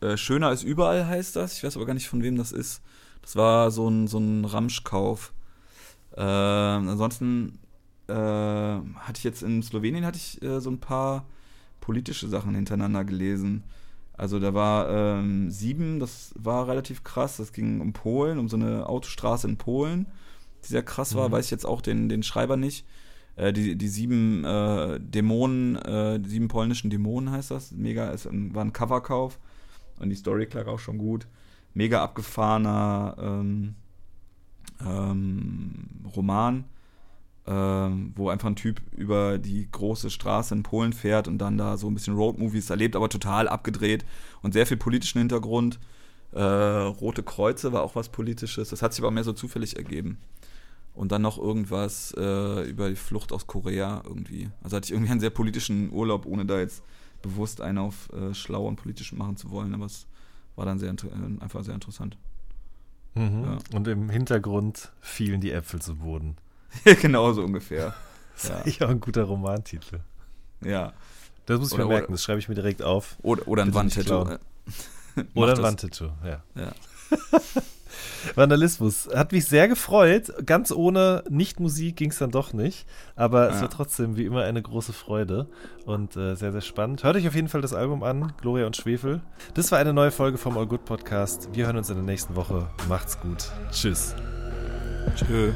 äh, Schöner als überall heißt das. Ich weiß aber gar nicht, von wem das ist. Das war so ein, so ein Ramschkauf äh, ansonsten äh, hatte ich jetzt in Slowenien hatte ich äh, so ein paar politische Sachen hintereinander gelesen. Also da war ähm, sieben, das war relativ krass. Das ging um Polen, um so eine Autostraße in Polen, die sehr krass war. Mhm. Weiß ich jetzt auch den, den Schreiber nicht. Äh, die, die sieben äh, Dämonen, äh, die sieben polnischen Dämonen heißt das. Mega, es war ein Coverkauf. Und die Story klar auch schon gut. Mega abgefahrener ähm, ähm, Roman, ähm, wo einfach ein Typ über die große Straße in Polen fährt und dann da so ein bisschen Roadmovies erlebt, aber total abgedreht und sehr viel politischen Hintergrund. Äh, Rote Kreuze war auch was Politisches, das hat sich aber mehr so zufällig ergeben. Und dann noch irgendwas äh, über die Flucht aus Korea irgendwie. Also hatte ich irgendwie einen sehr politischen Urlaub, ohne da jetzt bewusst einen auf äh, schlau und politisch machen zu wollen, aber es war dann sehr, äh, einfach sehr interessant. Mhm. Ja. Und im Hintergrund fielen die Äpfel zu Boden. genau so ungefähr. Das ja. ist ja auch ein guter Romantitel. Ja. Das muss ich oder, mir merken, das schreibe ich mir direkt auf. Oder, oder ein Wandtattoo. oder ein Wandtattoo, ja. ja. Vandalismus. Hat mich sehr gefreut. Ganz ohne Nicht-Musik ging es dann doch nicht. Aber ja. es war trotzdem wie immer eine große Freude und äh, sehr, sehr spannend. Hört euch auf jeden Fall das Album an, Gloria und Schwefel. Das war eine neue Folge vom All Good Podcast. Wir hören uns in der nächsten Woche. Macht's gut. Tschüss. Tschüss.